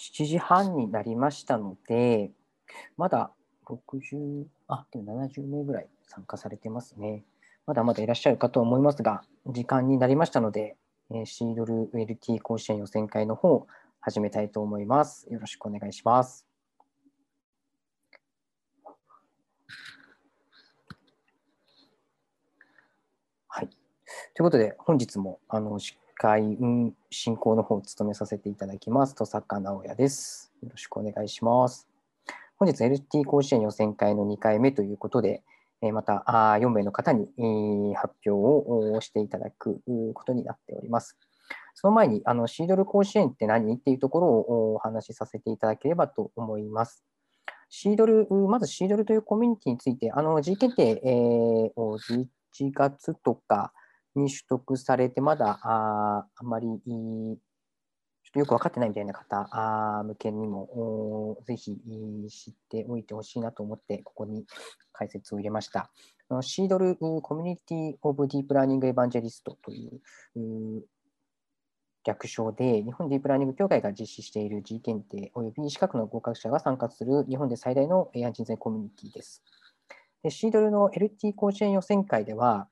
7時半になりましたので、まだ60、あ、でも70名ぐらい参加されてますね。まだまだいらっしゃるかと思いますが、時間になりましたので、えーシードル LT 甲子園予選会の方、始めたいと思います。よろしくお願いします。はい。ということで、本日もあの司会運進行の方を務めさせていただきます、戸坂直也です。よろしくお願いします。本日 LT 甲子園予選会の2回目ということで、また4名の方に発表をしていただくことになっております。その前にあのシードル甲子園って何？っていうところをお話しさせていただければと思います。シードル、まずシードルというコミュニティについて、あの G 検定を11月とかに取得されて、まだああまりいいよく分かってないみたいな方あ向けにもおぜひ知っておいてほしいなと思って、ここに解説を入れました。あの CDLE、Community of Deep Learning Evangelist という略称で、日本ディープラーニング協会が実施している G 検定及び E 資格の合格者が参加する日本で最大の AI 人材コミュニティです。でシードルの LT 甲子園予選会では、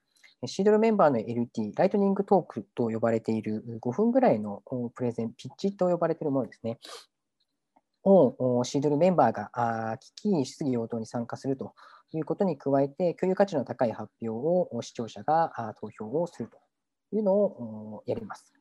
CDLE メンバーの LT、ライトニングトークと呼ばれている5分ぐらいのプレゼン、ピッチと呼ばれているものですね。をおシードルメンバーがあー聞き、質疑応答に参加するということに加えて、共有価値の高い発表を視聴者が投票をするというのをやります。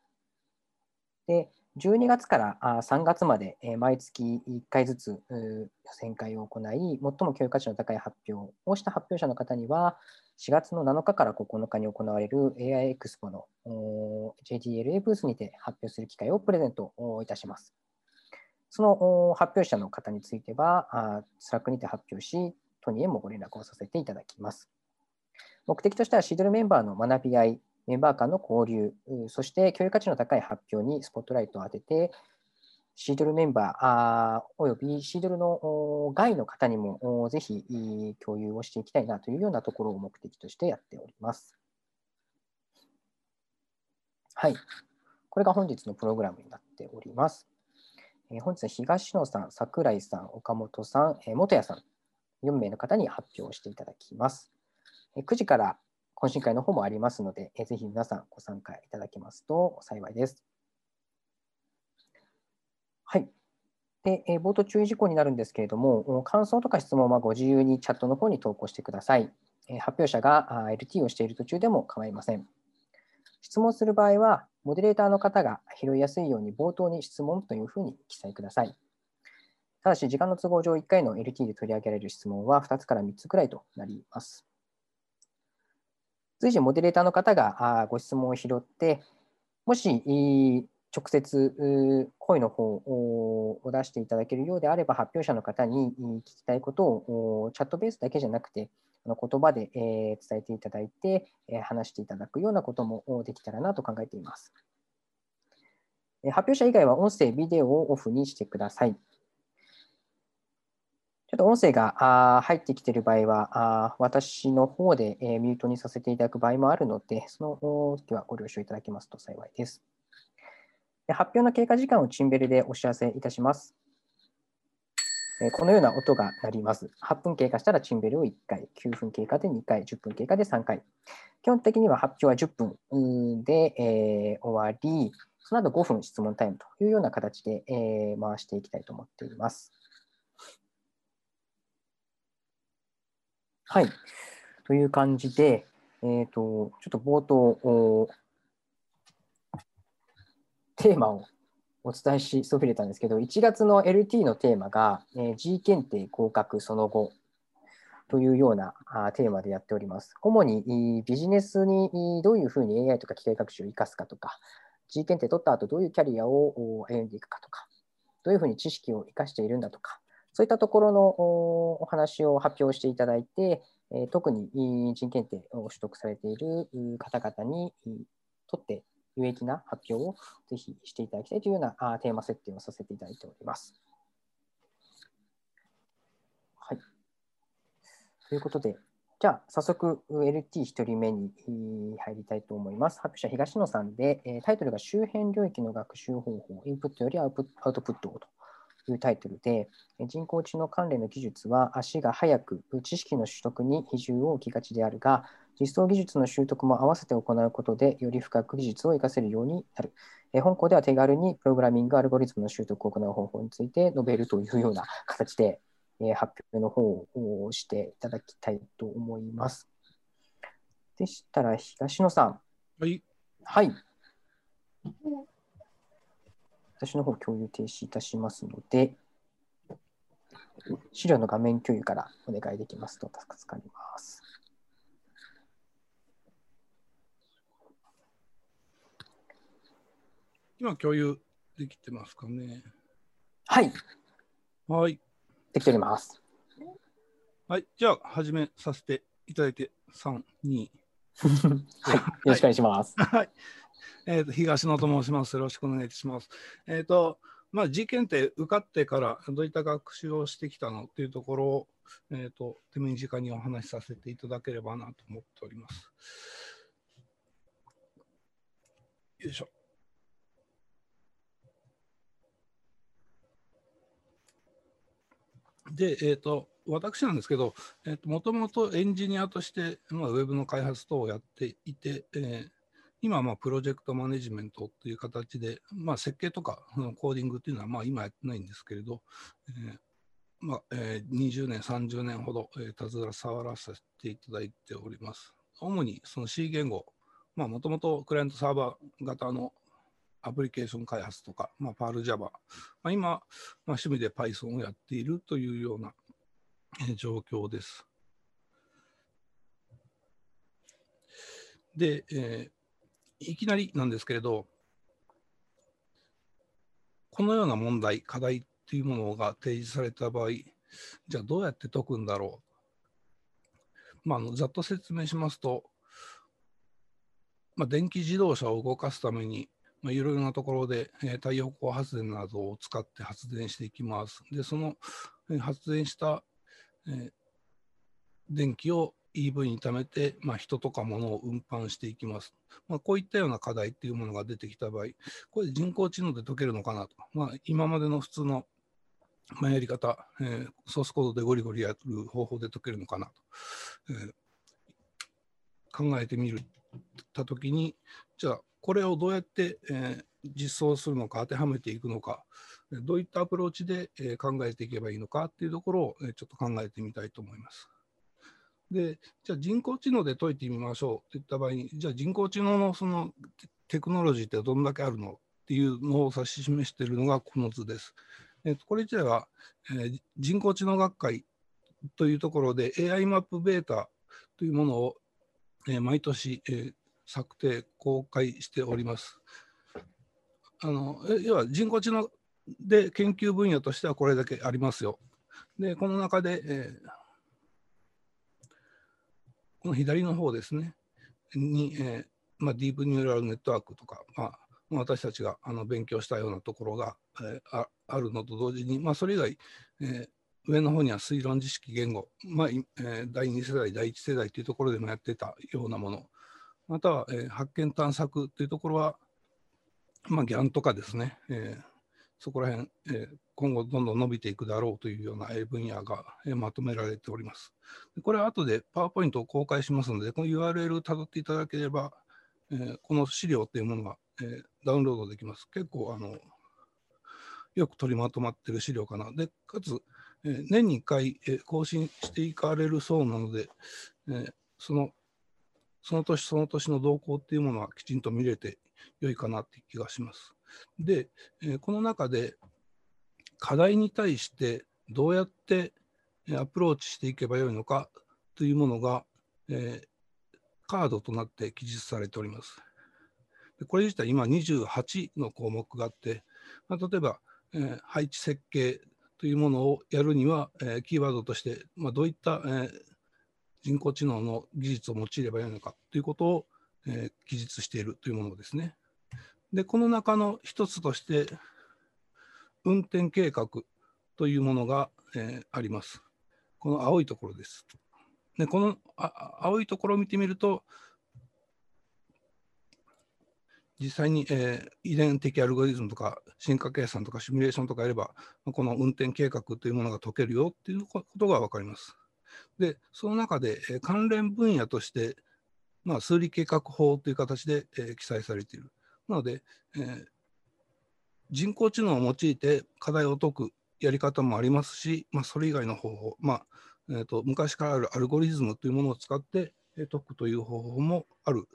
で、12月から3月まで、毎月1回ずつ予選会を行い、最も教育価値の高い発表をした発表者の方には、4月の7日から9日に行われる AI エクスポの JDLA ブースにて発表する機会をプレゼントいたします。その発表者の方については、あ Slack にて発表し、トニーへもご連絡をさせていただきます。目的としては、 CDLE メンバーの学び合い、メンバー間の交流、そして教育価値の高い発表にスポットライトを当てて、 CDLE メンバーあおよび CDLE のお外の方にもおぜひ共有をしていきたいなというようなところを目的としてやっております。はい。これが本日のプログラムになっております。えー本日は東野さん、桜井さん、岡本さん、えー元谷さん、4名の方に発表していただきます。えー9時から懇親会の方もありますので、えーぜひ皆さんご参加いただけますと幸いです。はい。で、えー冒頭注意事項になるんですけれども、感想とか質問はご自由にチャットの方に投稿してください。えー発表者があ LT をしている途中でも構いません。質問する場合は、モデレーターの方が拾いやすいように冒頭に質問というふうに記載ください。ただし、時間の都合上1回の LT で取り上げられる質問は2つから3つくらいとなります。随時、モデレーターの方があご質問を拾って、もし直接声の方を出していただけるようであれば、発表者の方に聞きたいことをチャットベースだけじゃなくて、あの言葉で、伝えていただいて、話していただくようなこともできたらなと考えています。発表者以外は音声、ビデオをオフにしてください。ちょっと音声が入ってきている場合は、私の方で、ミュートにさせていただく場合もあるので、その時はご了承いただけますと幸いです。発表の経過時間をチンベルでお知らせいたします。このような音が鳴ります。8分経過したらチンベルを1回、9分経過で2回、10分経過で3回。基本的には発表は10分で、えー終わり、その後5分質問タイムというような形で、えー回していきたいと思っています。はい。という感じで、えっ、と、ちょっと冒頭、テーマをお伝えしそびれたんですけど、1月の LT のテーマが、えー G 検定合格その後というようなあテーマでやっております。主にビジネスにどういうふうに AI とか機械学習を生かすかとか、G 検定取った後どういうキャリアを歩んでいくかとか、どういうふうに知識を生かしているんだとか、そういったところのお話を発表していただいて、特にい G 検定を取得されている方々にいとって有益な発表をぜひしていただきたいというようなあテーマ設定をさせていただいております。はい。ということで、じゃあ早速 LT1 人目に入りたいと思います。発表者東野さんで、えータイトルが周辺領域の学習方法、インプットよりアウプアウトプットをというタイトルで、人工知能関連の技術は足が速く、知識の取得に比重を置きがちであるが、実装技術の習得も合わせて行うことで、より深く技術を活かせるようになる。本校では手軽にプログラミングアルゴリズムの習得を行う方法について述べるというような形で発表の方をしていただきたいと思います。でしたら、東野さん。はい。はい。私の方共有停止いたしますので、資料の画面共有からお願いできますと助かります。今共有できてますかね。はい。はい。できております。はい。じゃあ、始めさせていただいて、3、2。はい。よろしくお願いします。はい。えーと、東野と申します。よろしくお願いします。えっ、ー、と、まあ、事件って受かってからどういった学習をしてきたのっていうところを、えーと、手短にお話しさせていただければなと思っております。よいしょ。で、えーと、私なんですけど、もともとエンジニアとして、まあ、ウェブの開発等をやっていて、えー、今はまあプロジェクトマネジメントという形で、まあ、設計とかコーディングっていうのはまあ今やってないんですけれど、えーまあえー、20年、30年ほど、えー、携わらせていただいております。主にその C 言語、もともとクライアントサーバー型のアプリケーション開発とか、まあ、パール Java、まあ、今、まあ、趣味で Python をやっているというような、状況です。で、えー、いきなりなんですけれど、このような問題、課題っていうものが提示された場合、じゃあどうやって解くんだろう？まあ、あのざっと説明しますと、まあ、電気自動車を動かすためにまあ、いろいろなところで、えー、太陽光発電などを使って発電していきます。で、その、えー、発電した、えー、電気を EV に貯めて、まあ、人とか物を運搬していきます。まあ、こういったような課題っていうものが出てきた場合、これ人工知能で解けるのかなと。まあ、今までの普通の、まあ、やり方、えー、ソースコードでゴリゴリやる方法で解けるのかなと、えー、考えてみるたときに、じゃあこれをどうやって、え、実装するのか、当てはめていくのか、どういったアプローチで、え、考えていけばいいのかっていうところを、え、ちょっと考えてみたいと思います。で、じゃあ人工知能で解いてみましょうといった場合に、じゃあ人工知能のそのテクノロジーってどんだけあるのっていうのを指し示しているのがこの図です。えー、とこれ自体は、え、人工知能学会というところで AI マップベータというものを、えー、毎年、えー、策定、公開しております。あの要は人工知能で研究分野としてはこれだけありますよ。で、この中で、えー、この左の方ですね、に、えーまあ、ディープニューラルネットワークとか、まあ、私たちがあの勉強したようなところが、えー、ああるのと同時に、まあ、それ以外、え、上の方には推論知識言語、まあえ、第2世代、第1世代というところでもやってたようなもの、または、えー、発見探索というところは、まあ、ギャンとかですね、えー、そこら辺、えー、今後どんどん伸びていくだろうというような分野が、えー、まとめられております。これは後でパワーポイントを公開しますので、この URL をたどっていただければ、えー、この資料っていうものが、えー、ダウンロードできます。結構あのよく取りまとまっている資料かな。で、かつ、えー、年に1回、えー、更新していかれるそうなので、えー、そのその年その年の動向っていうものはきちんと見れて良いかなっていう気がします。で、えこの中で課題に対してどうやってアプローチしていけばよいのかというものが、えー、カードとなって記述されております。でこれ自体今28の項目があって、まあ、例えば、えー、配置設計というものをやるには、えー、キーワードとして、まあ、どういった、えー、人工知能の技術を用いればよいのかということを、えー、記述しているというものですね。で、この中の一つとして、運転計画というものが、えー、あります。この青いところです。で、このあ青いところを見てみると、実際に、えー、遺伝的アルゴリズムとか進化計算とかシミュレーションとかやれば、この運転計画というものが解けるよっていうことが分かります。で、その中で、えー、関連分野として、まあ、数理計画法という形で、えー、記載されている。なので、えー、人工知能を用いて課題を解くやり方もありますし、まあ、それ以外の方法、まあえーと、昔からあるアルゴリズムというものを使ってえ解くという方法もある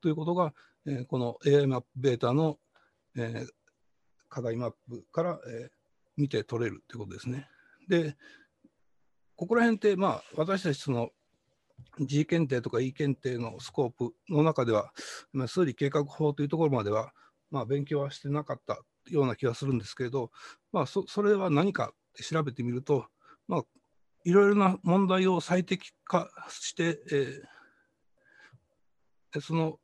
ということが、えー、この AI マップベータの、えー、課題マップから、えー、見て取れるということですね。で、ここら辺って、まあ、私たちその G 検定とか E 検定のスコープの中では、まあ、数理計画法というところまでは、まあ、勉強はしてなかったような気がするんですけれど、まあ、そそれは何か調べてみると、まあ、いろいろな問題を最適化して、えー、その、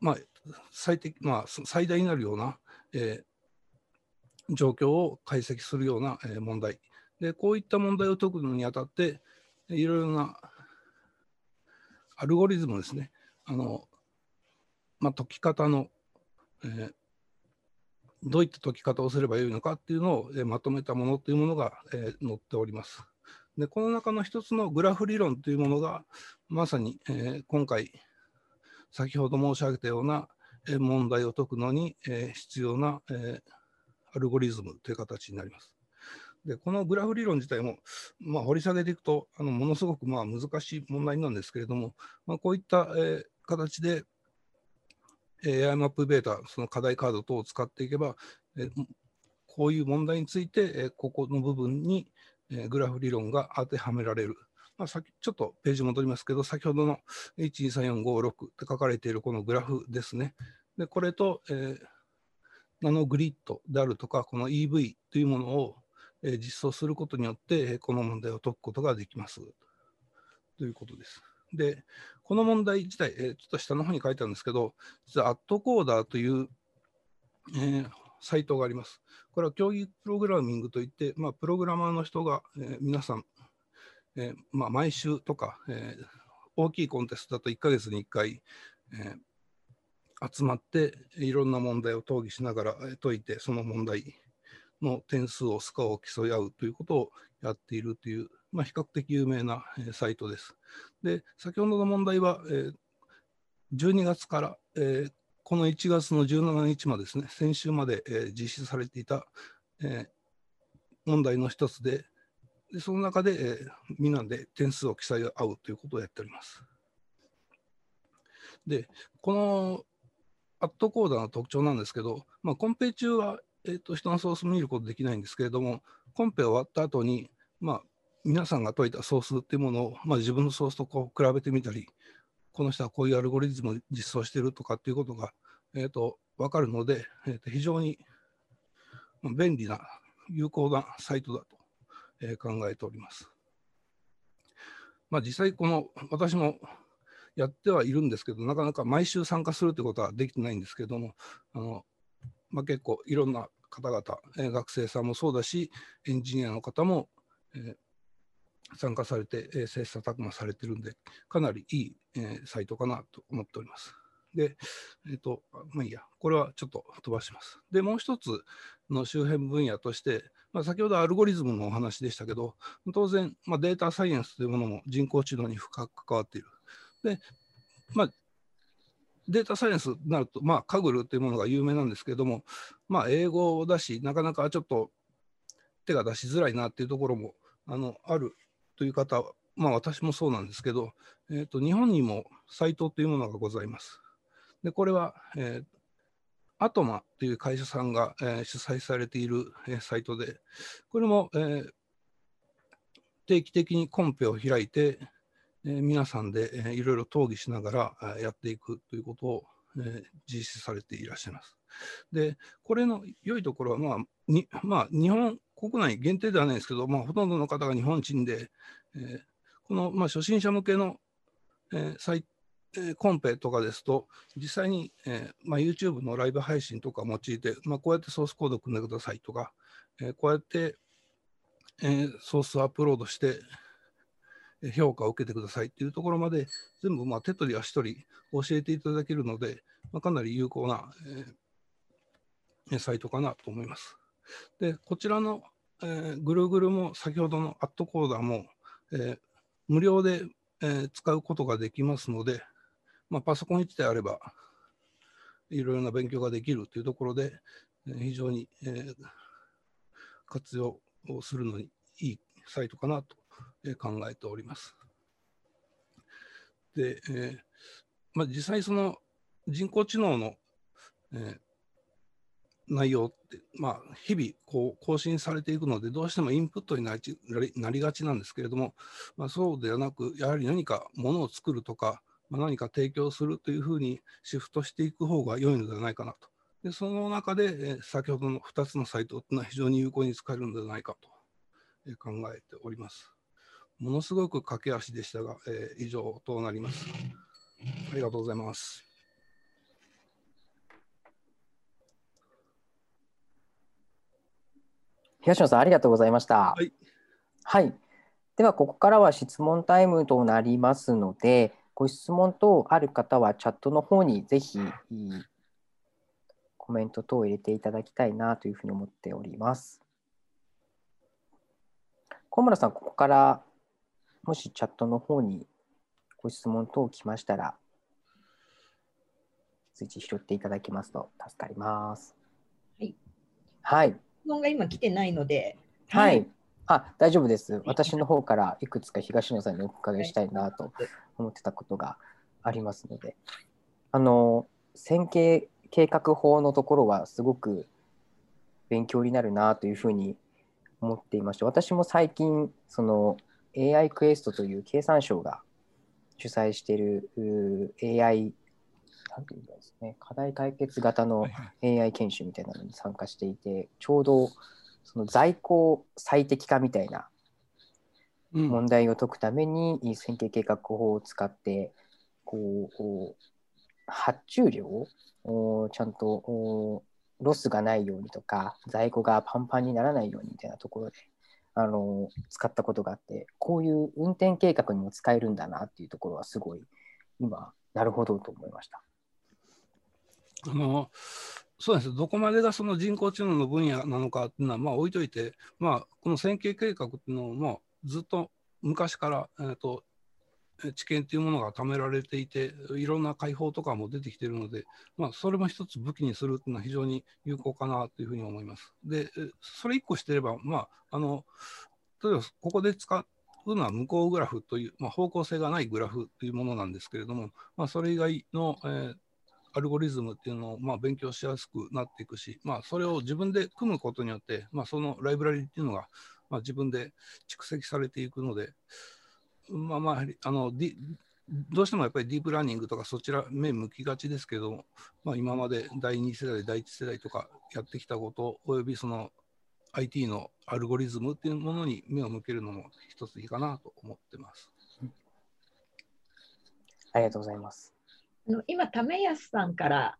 まあ、最適、まあ、最大になるような、えー、状況を解析するような、問題。で、こういった問題を解くのにあたって、いろいろなアルゴリズムですね。あの、まあ、解き方の、えー、どういった解き方をすればよいのかっていうのを、え、まとめたものというものが、えー、載っております。で、この中の一つのグラフ理論というものが、まさに、え、今回、先ほど申し上げたような、問題を解くのに、え、必要な、えー、アルゴリズムという形になります。でこのグラフ理論自体も、まあ、掘り下げていくとあのものすごくまあ難しい問題なんですけれども、まあ、こういった、えー、形で AI マップベータ、その課題カード等を使っていけば、えこういう問題について、えここの部分に、えグラフ理論が当てはめられる。まあ、ちょっとページ戻りますけど、先ほどの123456って書かれているこのグラフですね。でこれと、えー、ナノグリッドであるとか、この EV というものを、実装することによって、この問題を解くことができます。ということです。で、この問題自体、ちょっと下の方に書いてあるんですけど、実はアットコーダーという、えー、サイトがあります。これは競技プログラミングといって、まあ、プログラマーの人が、えー、皆さん、えーまあ、毎週とか、え、大きいコンテストだと1ヶ月に1回、え、集まっていろんな問題を討議しながら解いて、その問題の点数をスコアを競い合うということをやっているという、まあ、比較的有名な、サイトです。で、先ほどの問題は、え12月から、えこの1月の17日までですね、先週まで、え実施されていた、え問題の一つで、でその中で、えみんなで点数を競い合うということをやっております。で、このアットコーダーの特徴なんですけど、まあ、コンペ中は、えーと、人のソース見ることできないんですけれども、コンペ終わった後に、まあ、皆さんが解いたソースっていうものを、まあ、自分のソースとこう比べてみたり、この人はこういうアルゴリズムを実装しているとかっていうことが、えーと、分かるので、えーと、非常に便利な、有効なサイトだと、えー、考えております。まあ、実際、この私もやってはいるんですけど、なかなか毎週参加するということはできてないんですけども、あのまあ、結構いろんな方々、えー、学生さんもそうだし、エンジニアの方も、えー、参加されて、えー、切磋琢磨されてるんで、かなりいい、えー、サイトかなと思っております。で、えっ、ー、と、まあいいや、これはちょっと飛ばします。で、もう一つの周辺分野として、まあ、先ほどアルゴリズムのお話でしたけど、当然、まあ、データサイエンスというものも人工知能に深く関わっている。で、まあ、データサイエンスになると、まあ、カグルというものが有名なんですけれども、まあ、英語だし、なかなかちょっと手が出しづらいなっていうところもあのあるという方、まあ私もそうなんですけど、えーと、日本にもサイトというものがございます。で、これは、えー、アトマという会社さんが、えー、主催されている、えー、サイトで、これも、えー、定期的にコンペを開いて、えー、皆さんで、えー、いろいろ討議しながら、やっていくということを、えー、実施されていらっしゃいます。で、これの良いところは、まあ、にまあ、日本国内限定ではないですけど、まあ、ほとんどの方が日本人で、えー、この、まあ、初心者向けの、えー再えー、コンペとかですと、実際に、えーまあ、YouTube のライブ配信とか用いて、まあ、こうやってソースコードを組んでくださいとか、えー、こうやって、えー、ソースをアップロードして、評価を受けてくださいっていうところまで全部まあ手取り足取り教えていただけるので、まあ、かなり有効な、えー、サイトかなと思います。で、こちらの、えー、ぐるぐるも先ほどのアットコーダーも、えー、無料で、えー、使うことができますので、まあ、パソコン1台あればいろいろな勉強ができるというところで、えー、非常に、えー、活用をするのにいいサイトかなと考えております。で、えーまあ、実際その人工知能の、えー、内容って、まあ、日々こう更新されていくので、どうしてもインプットになりなりがちなんですけれども、まあ、そうではなく、やはり何かものを作るとか、まあ、何か提供するというふうにシフトしていく方が良いのではないかなと。でその中で、えー、先ほどの2つのサイトというのは非常に有効に使えるのではないかと、えー、考えております。ものすごく駆け足でしたが、えー、以上となります。ありがとうございます。東野さん、ありがとうございました。はい。はい、では、ここからは質問タイムとなりますので、ご質問等ある方はチャットの方にぜひコメント等を入れていただきたいなというふうに思っております。小村さん、ここからもしチャットの方にご質問等来ましたら、随時拾っていただけますと助かります。はい。はい。質問が今来てないので。はい。あ、大丈夫です。私の方からいくつか東野さんにお伺いしたいなと思ってたことがありますので、あの、線形計画法のところはすごく勉強になるなというふうに思っていまして、私も最近、その AI クエストという経産省が主催している AI なんていうんですね、課題解決型の AI 研修みたいなのに参加していて、ちょうどその在庫最適化みたいな問題を解くために線形計画法を使ってこう発注量をちゃんとロスがないようにとか在庫がパンパンにならないようにみたいなところであの使ったことがあってこういう運転計画にも使えるんだなっていうところはすごい今なるほどと思いました。あのそうですどこまでがその人工知能の分野なのかっていうのはまあ置いといて、まあ、この線形計画っていうのを、ずっと昔から、えーと、知見というものが貯められていていろんな解放とかも出てきているので、まあ、それも一つ武器にするっていうのは非常に有効かなというふうに思います。でそれ1個してれば、まあ、あの例えばここで使うのは向こうグラフという、まあ、方向性がないグラフというものなんですけれども、まあ、それ以外の、えーアルゴリズムっていうのをまあ勉強しやすくなっていくし、まあ、それを自分で組むことによって、まあ、そのライブラリっていうのがまあ自分で蓄積されていくので、まあまあ、あの、どうしてもやっぱりディープラーニングとかそちら目向きがちですけど、まあ、今まで第2世代、第1世代とかやってきたこと、およびその IT のアルゴリズムっていうものに目を向けるのも一ついいかなと思ってます。ありがとうございます。あの今、為安さんから、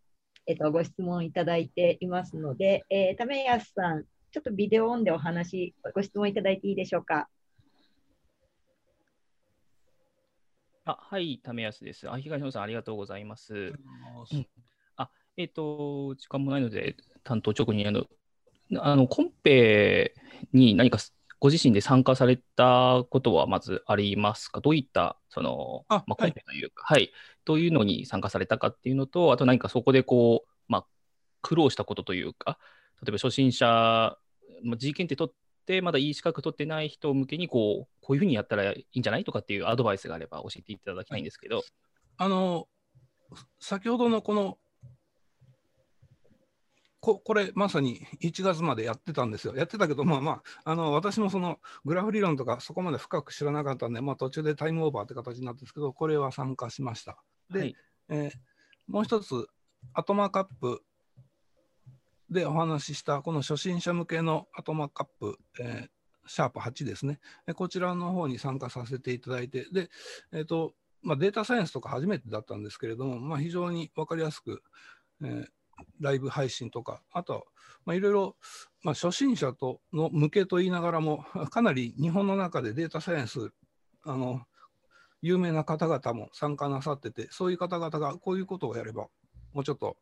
えっと、ご質問いただいていますので、えー、為安さん、ちょっとビデオオンでお話、ご質問いただいていいでしょうか？あはい、為安です。あ東野さん、ありがとうございます。うん、あえっ、ー、と、時間もないので、担当直にあの、あのコンペに何かご自身で参加されたことはまずありますか？どういったそのまあ、コンペというか、はい、はい、どういうのに参加されたかっていうのと、あと何かそこでこう、まあ、苦労したことというか、例えば初心者、まあ、G 検定取って、まだいい資格取ってない人向けにこう、こういうふうにやったらいいんじゃないとかっていうアドバイスがあれば教えていただきたいんですけど。はい、あの先ほどのこのここれまさに1月までやってたんですよ。やってたけど、まあまあ、あの私もそのグラフ理論とかそこまで深く知らなかったんで、まあ、途中でタイムオーバーって形になったんですけど、これは参加しました。で、はい、えー、もう一つ、アトマカップでお話ししたこの初心者向けのアトマカップ、えー、シャープ8ですね、こちらの方に参加させていただいて、で、えーとまあ、データサイエンスとか初めてだったんですけれども、まあ、非常に分かりやすく、えーライブ配信とか、あと、まあ、いろいろ、まあ、初心者との向けと言いながらも、かなり日本の中でデータサイエンス、あの有名な方々も参加なさってて、そういう方々がこういうことをやれば、もうちょっと、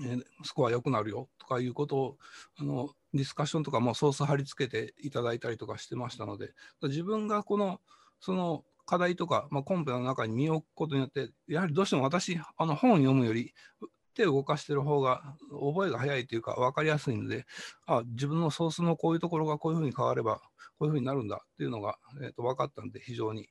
えー、スコア良くなるよとかいうことをあのディスカッションとかもソース貼り付けていただいたりとかしてましたので、自分がこのその課題とか、まあ、コンペの中に身を置くことによって、やはりどうしても私、あの本を読むより、手を動かしてる方が覚えが早いというか分かりやすいので、あ自分のソースのこういうところがこういうふうに変われば、こういうふうになるんだっていうのが、えー、と分かったので、非常に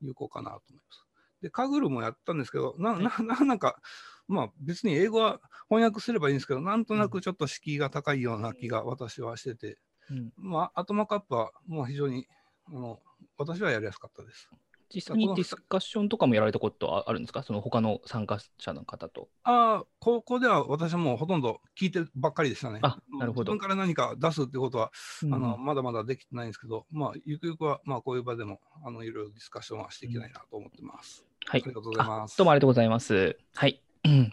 有効かなと思います。で、カグルもやったんですけど、なななんか、まあ別に英語は翻訳すればいいんですけど、なんとなくちょっと敷居が高いような気が私はしてて、うん、まあ、アトマカップはもう非常にあの私はやりやすかったです。実際にディスカッションとかもやられたことはあるんですか？その他の参加者の方と。ああ、高校では私はもうほとんど聞いてばっかりでしたね。あなるほど。自分から何か出すってことは、うん、あのまだまだできてないんですけど、まあ、ゆくゆくはまあこういう場でもあのいろいろディスカッションはしていきたいなと思ってます。はい。ありがとうございます。どうもありがとうございます。はい。あり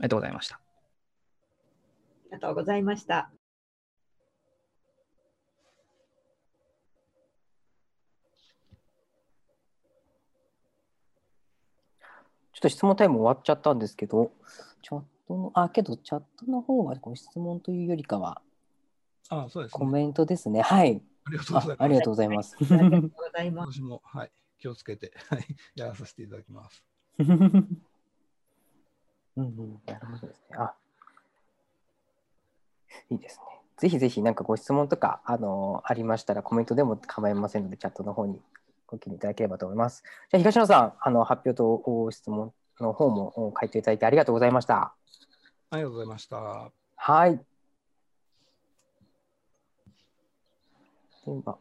がとうございました。ありがとうございました。ちょっと質問タイム終わっちゃったんですけど、チャットの、あ、けどチャットの方はご質問というよりかは、あそうです、ね、コメントですね。はい。ありがとうございます。ありがとうございます。私も、はい、気をつけて、はい、やらさせていただきます。うんうん、なるほどですね。あ、いいですね。ぜひぜひ、なんかご質問とか、あのー、ありましたら、コメントでも構いませんので、チャットの方にご記入いただければと思います。じゃあ、東野さん、あの発表と質問の方も書いていただいてありがとうございました。ありがとうございました。はい。では、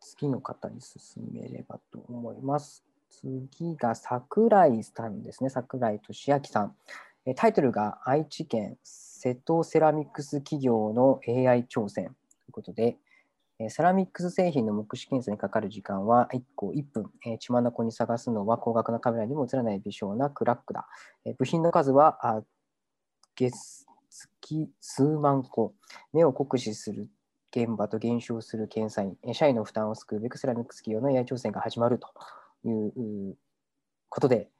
次の方に進めればと思います。次が桜井さんですね。桜井俊明さん。タイトルが愛知県瀬戸セラミックス企業の AI 挑戦ということで、セラミックス製品の目視検査にかかる時間は1個1分。血眼に探すのは高額なカメラにも映らない微小なクラックだ。部品の数は月数万個。目を酷使する現場と減少する検査員。社員の負担を救うべくセラミックス企業の AI 挑戦が始まるということで、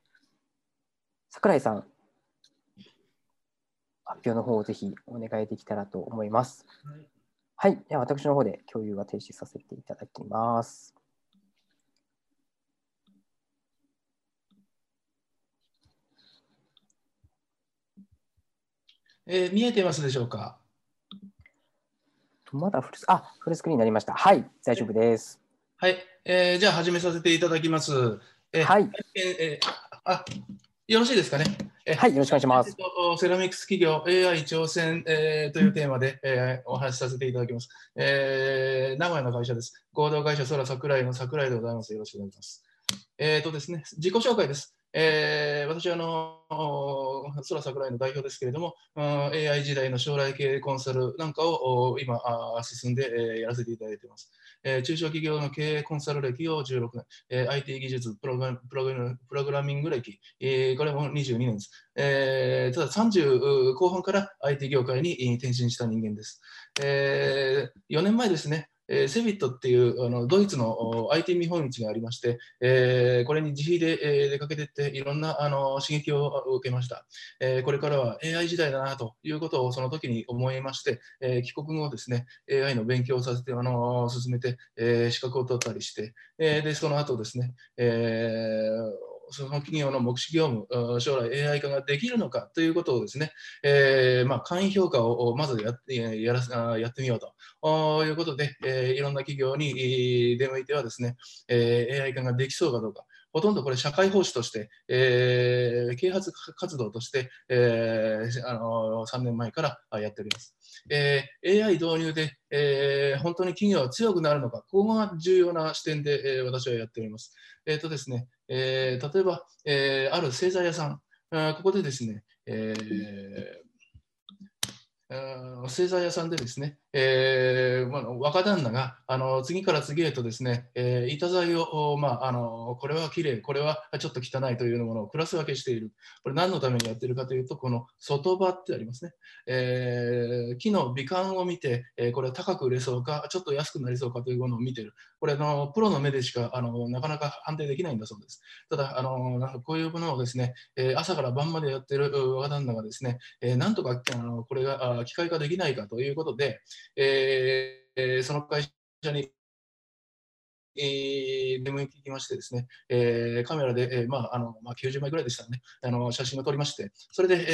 櫻井さん、発表の方をぜひお願いできたらと思います。はいはい。では私の方で共有は停止させていただきます。えー、見えてますでしょうか？まだフルスあフルスクリーンになりました。はい、大丈夫です。はい、えー、じゃあ始めさせていただきます。えー、はい。えー、あよろしいですかね？はい、よろしくお願いします。セラミックス企業 AI 挑戦、えー、というテーマで、えー、お話しさせていただきます、えー。名古屋の会社です。合同会社空桜井の桜井でございます。よろしくお願いします。えっ、ー、とですね、自己紹介です。えー、私はあの空桜井の代表ですけれども、AI 時代の将来系コンサルなんかを今進んで、え、やらせていただいています。えー、中小企業の経営コンサル歴を16年、えー、IT 技術プログラプログラミング歴、えー、これも22年です。えー、ただ30後半から IT 業界に転身した人間です。えー、4年前ですね、えー、セビットっていうあのドイツの IT 見本市がありまして、えー、これに自費で、えー、出かけていっていろんなあの刺激を受けました、えー、これからは AI 時代だなということをその時に思いまして、えー、帰国後ですね AI の勉強をさせてあの進めて、えー、資格を取ったりして、えー、でその後ですね、えーその企業の目視業務、将来 AI 化ができるのかということをですね、えー、まあ、簡易評価をまずやってやらやってみようと。いうことで、えー、いろんな企業に出向いてはですね、えー、AI 化ができそうかどうか、ほとんどこれ社会奉仕として、えー、啓発活動として、えー、あの3年前からやっております。えー、AI 導入で、えー、本当に企業は強くなるのか、ここが重要な視点で、えー、私はやっております。えーとですねえー、例えば、えー、ある製材屋さん、あここでですね、えー製材屋さんでですね、えーまあ、若旦那があの次から次へとですね、えー、板材を、まあ、あのこれは綺麗これはちょっと汚いというものをクラス分けしている。これ何のためにやってるかというと、この外場ってありますね。えー、木の美観を見て、えー、これは高く売れそうか、ちょっと安くなりそうかというものを見てる。これあのプロの目でしかあのなかなか判定できないんだそうです。ただ、あのこういうものをですね、えー、朝から晩までやってる若旦那がですね、えー、なんとかあのこれが機械化できないかということで、えー、その会社にえー、電話に聞きましてですね、えー、カメラで、えーまああのまあ、90枚ぐらいでしたね、あの写真を撮りまして、それで、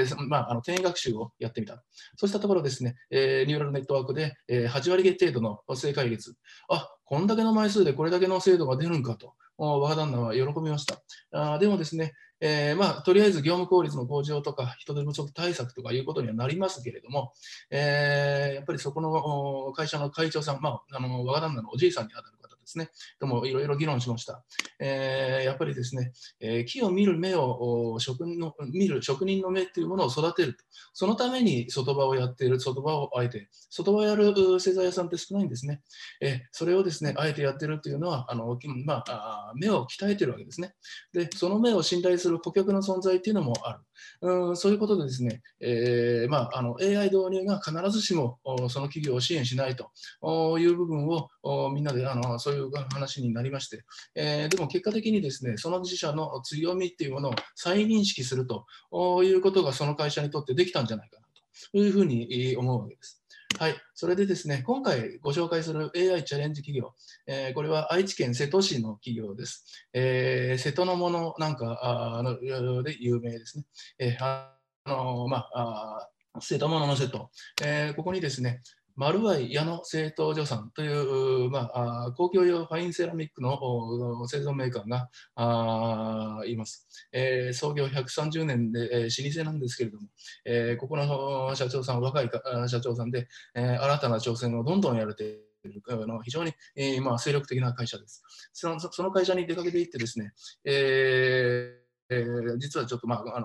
えーまあ、あの転移学習をやってみた。そうしたところですね、えー、ニューラルネットワークで、えー、8割程度の正解率。あ、こんだけの枚数でこれだけの精度が出るんかと、若旦那は喜びました。あでもですね、えー、まあ、とりあえず業務効率の向上とか人手不足対策とかいうことにはなりますけれども、えー、やっぱりそこの会社の会長さん、まあ、あの若旦那のおじいさんにあたるですね、ともいろいろ議論しました。えー、やっぱりですね、えー、木を見る目を職人の見る職人の目っていうものを育てると。そのために外場をやっている、外場をあえて、外場をやる製材屋さんって少ないんですね。えー、それをですね、あえてやってるっていうのは、あのまあ、目を鍛えてるわけですね。で、その目を信頼する顧客の存在っていうのもある。うんそういうことでですね、えーまあ、あの AI 導入が必ずしもその企業を支援しないという部分をみんなであのそういう話になりまして、えー、でも結果的にですねその自社の強みっていうものを再認識するということがその会社にとってできたんじゃないかなというふうに思うわけです。はい、それでですね、今回ご紹介する AI チャレンジ企業、えー、これは愛知県瀬戸市の企業です。えー、瀬戸のものなんかあので有名ですね。えー、あのまあ、瀬戸物の瀬戸、えー、ここにですね、丸愛矢野製陶所さんという、まあ、公共用ファインセラミックの製造メーカーがあいます、えー、創業130年で、えー、老舗なんですけれども、えー、ここの社長さん、若い社長さんで、えー、新たな挑戦をどんどんやれているの非常に、えーまあ、精力的な会社ですその。その会社に出かけていってですね、えーえー、実はちょっと、まああの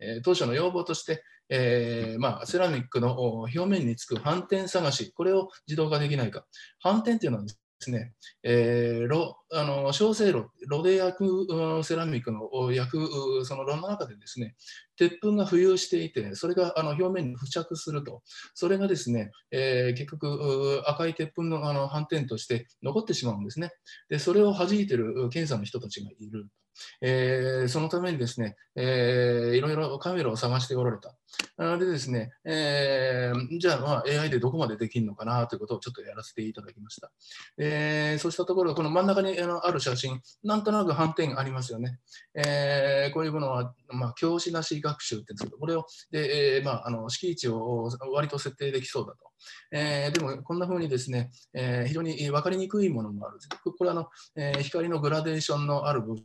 えー、当初の要望として、えーまあ、セラミックの表面につく斑点探し、これを自動化できないか。斑点っていうのはですね、えー、炉あの小生炉、炉で焼くセラミックの焼くその炉の中でですね、鉄粉が浮遊していて、それがあの表面に付着すると、それがですね、えー、結局赤い鉄粉のあの斑点として残ってしまうんですね。で、それを弾いてる検査の人たちがいる。えー、そのためにですね、えー、いろいろカメラを探しておられた。でですね、えー、じゃあ、まあ、AI でどこまでできるのかなということをちょっとやらせていただきました。えー、そうしたところ、この真ん中にある写真、なんとなく反転ありますよね。えー、こういうものは、まあ、教師なし学習って言うんですけど、これを、でえーまあ、あの敷地を割と設定できそうだと。えー、でも、こんな風にですね、えー、非常に分かりにくいものもある。これはあの、えー、光のグラデーションのある部分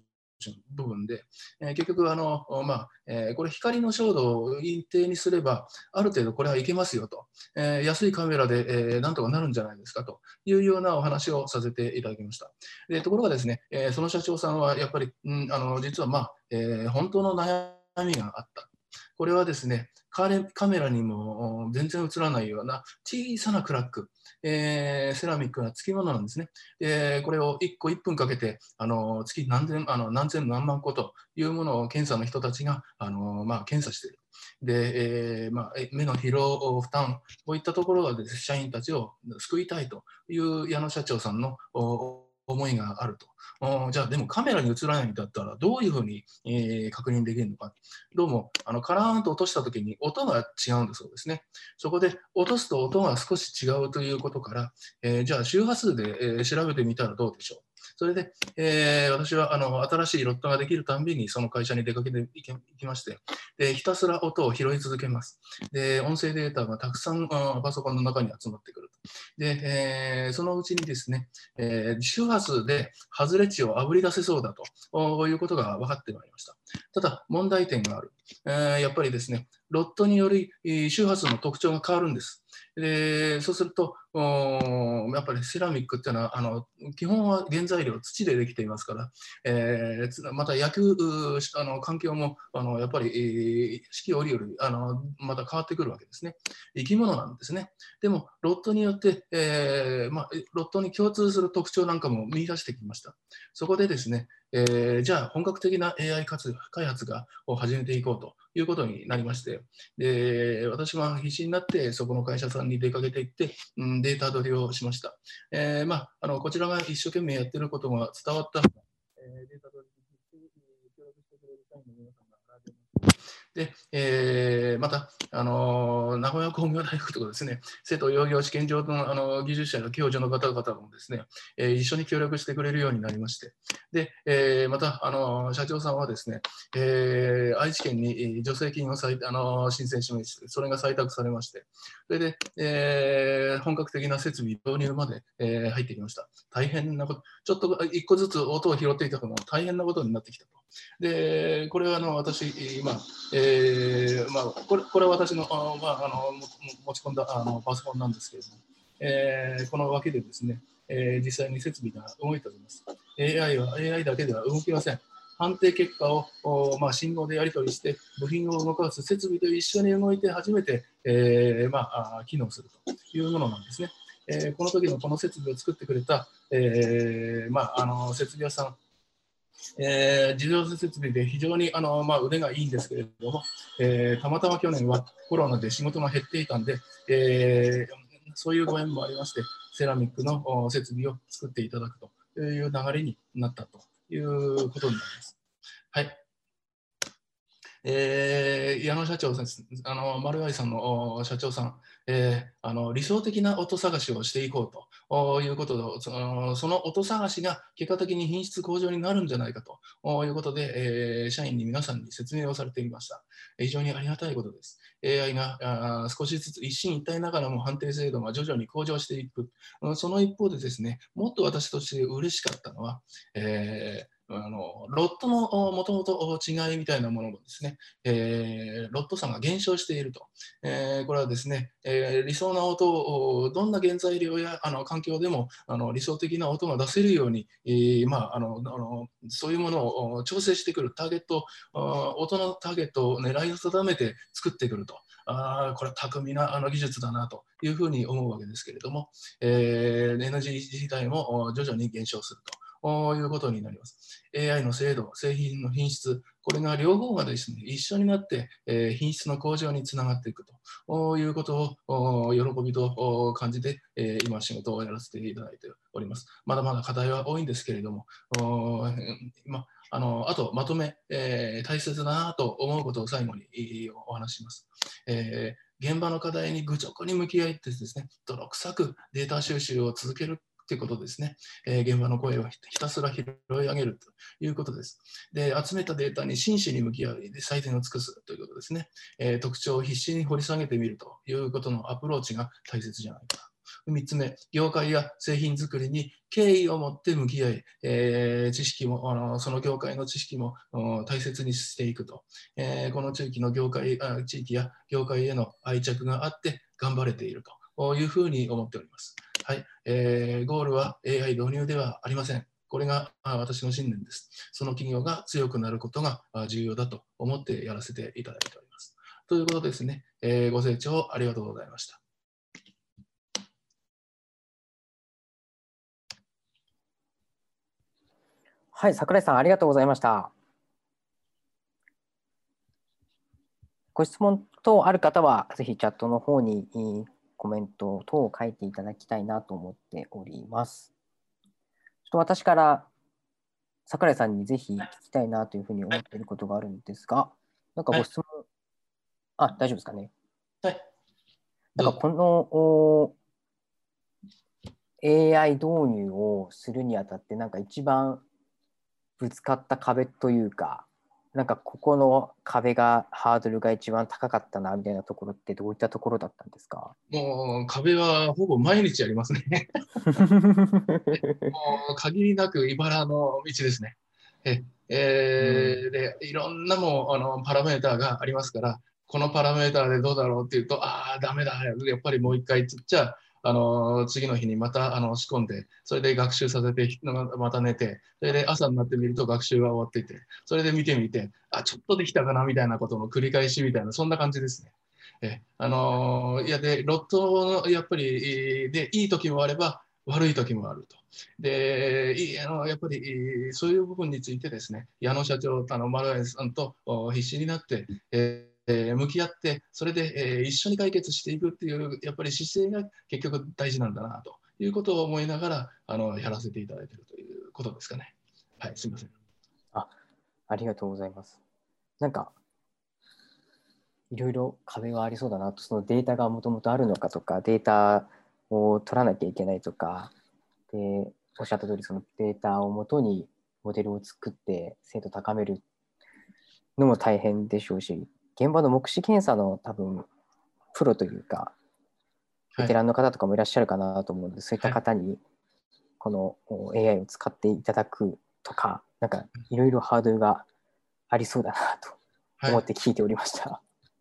部分で、えー、結局あの、まあえー、これ光の照度を一定にすればある程度これはいけますよと、えー、安いカメラで、えー、なんとかなるんじゃないですかと。いうようなお話をさせていただきました。でところがですね、えその社長さんはやっぱり、うん、あの実は、まあえ本当の悩みがあった。これはですねカメラにも全然映らないような小さなクラック、えー、セラミックが付き物なんですね。でこれを1個1分かけてあの月何千あの何千何万個というものを検査の人たちがあの、まあ、検査している。で、えーまあ、目の疲労、負担、こういったところがです、社員たちを救いたいという矢野社長さんの思いがあると。じゃあでもカメラに映らないんだったらどういうふうに、えー、確認できるのか。どうもあのカラーンと落とした時に音が違うんだそうですね。そこで落とすと音が少し違うということから、えー、じゃあ周波数で、えー、調べてみたらどうでしょう。それで、えー、私はあの新しいロットができるたんびにその会社に出かけていきましてで、ひたすら音を拾い続けます。で、音声データがたくさんパソコンの中に集まってくると。で、えー、そのうちにですね、えー、周波数で外れ値をあぶり出せそうだということが分かってまいりました。ただ、問題点がある。えー、やっぱりですね、ロットにより周波数の特徴が変わるんです。でそうすると、やっぱりセラミックっていうのはあの基本は原材料土でできていますから、えー、また野球あの環境もあのやっぱり、え、四季折々あのまた変わってくるわけですね。生き物なんですね。でもロットによって、えーまあ、ロットに共通する特徴なんかも見出してきました。そこでですね、えー、じゃあ本格的な AI 開発がを始めていこうということになりまして、で私は必死になってそこの会社さんに出かけていって、うん、データ取りをしました。えーまあ、あのこちらが一生懸命やってることが伝わった、えー、データ取りに協力してくれる社員の皆さんで、えー、また、あの名古屋工業大学とかですね、瀬戸養業試験場のあの技術者の教授の方々もですね、えー、一緒に協力してくれるようになりまして、で、えー、また、あの社長さんはですね、えー、愛知県に助成金をあの申請しまして、それが採択されまして、それで、えー、本格的な設備導入まで、えー、入ってきました。大変なこと、ちょっと一個ずつ音を拾っていたのも大変なことになってきたと。で、これはあの私、今、えーまあ、これこれは私のあ、まあ、あの持ち込んだあのパソコンなんですけれども、えー、この脇でですね、えー、実際に設備が動いております。AI は AI だけでは動きません。判定結果を、おまあ、信号でやり取りして、部品を動かす設備と一緒に動いて初めて、えーまあ、機能するというものなんですね。えー、この時のこの設備を作ってくれた、えーまあ、あの設備屋さんえー、自動車設備で非常にあの、まあ、腕がいいんですけれども、えー、たまたま去年はコロナで仕事が減っていたんで、えー、そういうご縁もありまして、セラミックの設備を作っていただくという流れになったということになります。はい。えー、矢野社長です、あの丸愛さんの社長さん、えー、あの理想的な音探しをしていこうということで、その音探しが結果的に品質向上になるんじゃないかということで、え、社員に皆さんに説明をされていました。非常にありがたいことです。AI が少しずつ一進一退ながらも判定制度が徐々に向上していく。その一方でですね、もっと私として嬉しかったのは、えーあのロットのもともと違いみたいなものもですね、えー、ロット差が減少していると、えー、これはですね、えー、理想な音をどんな原材料やあの環境でもあの理想的な音が出せるように、えーまあ、あのあのそういうものを調整してくるターゲット音のターゲットを狙いを定めて作ってくると。あこれは巧みなあの技術だなというふうに思うわけですけれども、えー、NG 自体も徐々に減少すると。いうことになります。AI の精度、製品の品質、これが両方がですね、一緒になって、えー、品質の向上につながっていくということを喜びと感じて、えー、今仕事をやらせていただいております。まだまだ課題は多いんですけれども、今あのあとまとめ、えー、大切だなと思うことを最後にお話しします。えー、現場の課題に愚直に向き合ってですね、泥臭くデータ収集を続けるということですね、え、現場の声をひたすら拾い上げるということです。で、集めたデータに真摯に向き合い、最善を尽くすということですね、え、特徴を必死に掘り下げてみるということのアプローチが大切じゃないか。3つ目、業界や製品作りに敬意を持って向き合い、えー、知識もあの、その業界の知識も大切にしていくと、えー、この地域の業界あ、地域や業界への愛着があって頑張れているというふうに思っております。はい、えー、ゴールは AI 導入ではありません。これが私の信念です。その企業が強くなることが重要だと思ってやらせていただいております。ということですね、えー、ご清聴ありがとうございました。はい、櫻井さん、ありがとうございました。ご質問等ある方は、ぜひチャットの方にコメント等を書いていただきたいなと思っております。ちょっと私から櫻井さんにぜひ聞きたいなというふうに思っていることがあるんですが、なんかご質問、はい、あ、大丈夫ですかね？はい。なんかこの AI 導入をするにあたって、なんか一番ぶつかった壁というか、なんかここの壁がハードルが一番高かったなみたいなところってどういったところだったんですか？もう壁はほぼ毎日ありますね。もう限りなく茨の道ですね。ええー、でいろんなもうあのパラメーターがありますから、このパラメーターでどうだろうっていうと、ああ、だめだ、やっぱりもう一回、じゃあ、の次の日にまたあの仕込んで、それで学習させて、また寝て、それで朝になってみると学習が終わっていて、それで見てみて、あ、ちょっとできたかなみたいなことの繰り返しみたいな、そんな感じですね。えあのいやで、ロットのやっぱりでいい時もあれば、悪い時もあると。で、いあのやっぱりそういう部分についてですね、矢野社長、あの丸谷さんと必死になって、えーえ、向き合って、それで、え、一緒に解決していくっていう、やっぱり姿勢が結局大事なんだなということを思いながら、あのやらせていただいているということですかね。はい、すみません。あありがとうございます。なんか、いろいろ壁はありそうだなと、そのデータがもともとあるのかとか、データを取らなきゃいけないとか、でおっしゃった通り、そのデータをもとにモデルを作って精度高めるのも大変でしょうし、現場の目視検査の多分プロというか、ベテランの方とかもいらっしゃるかなと思うので、はい、そういった方にこの AI を使っていただくとか、なんかいろいろハードルがありそうだなと思って聞いておりました。はい、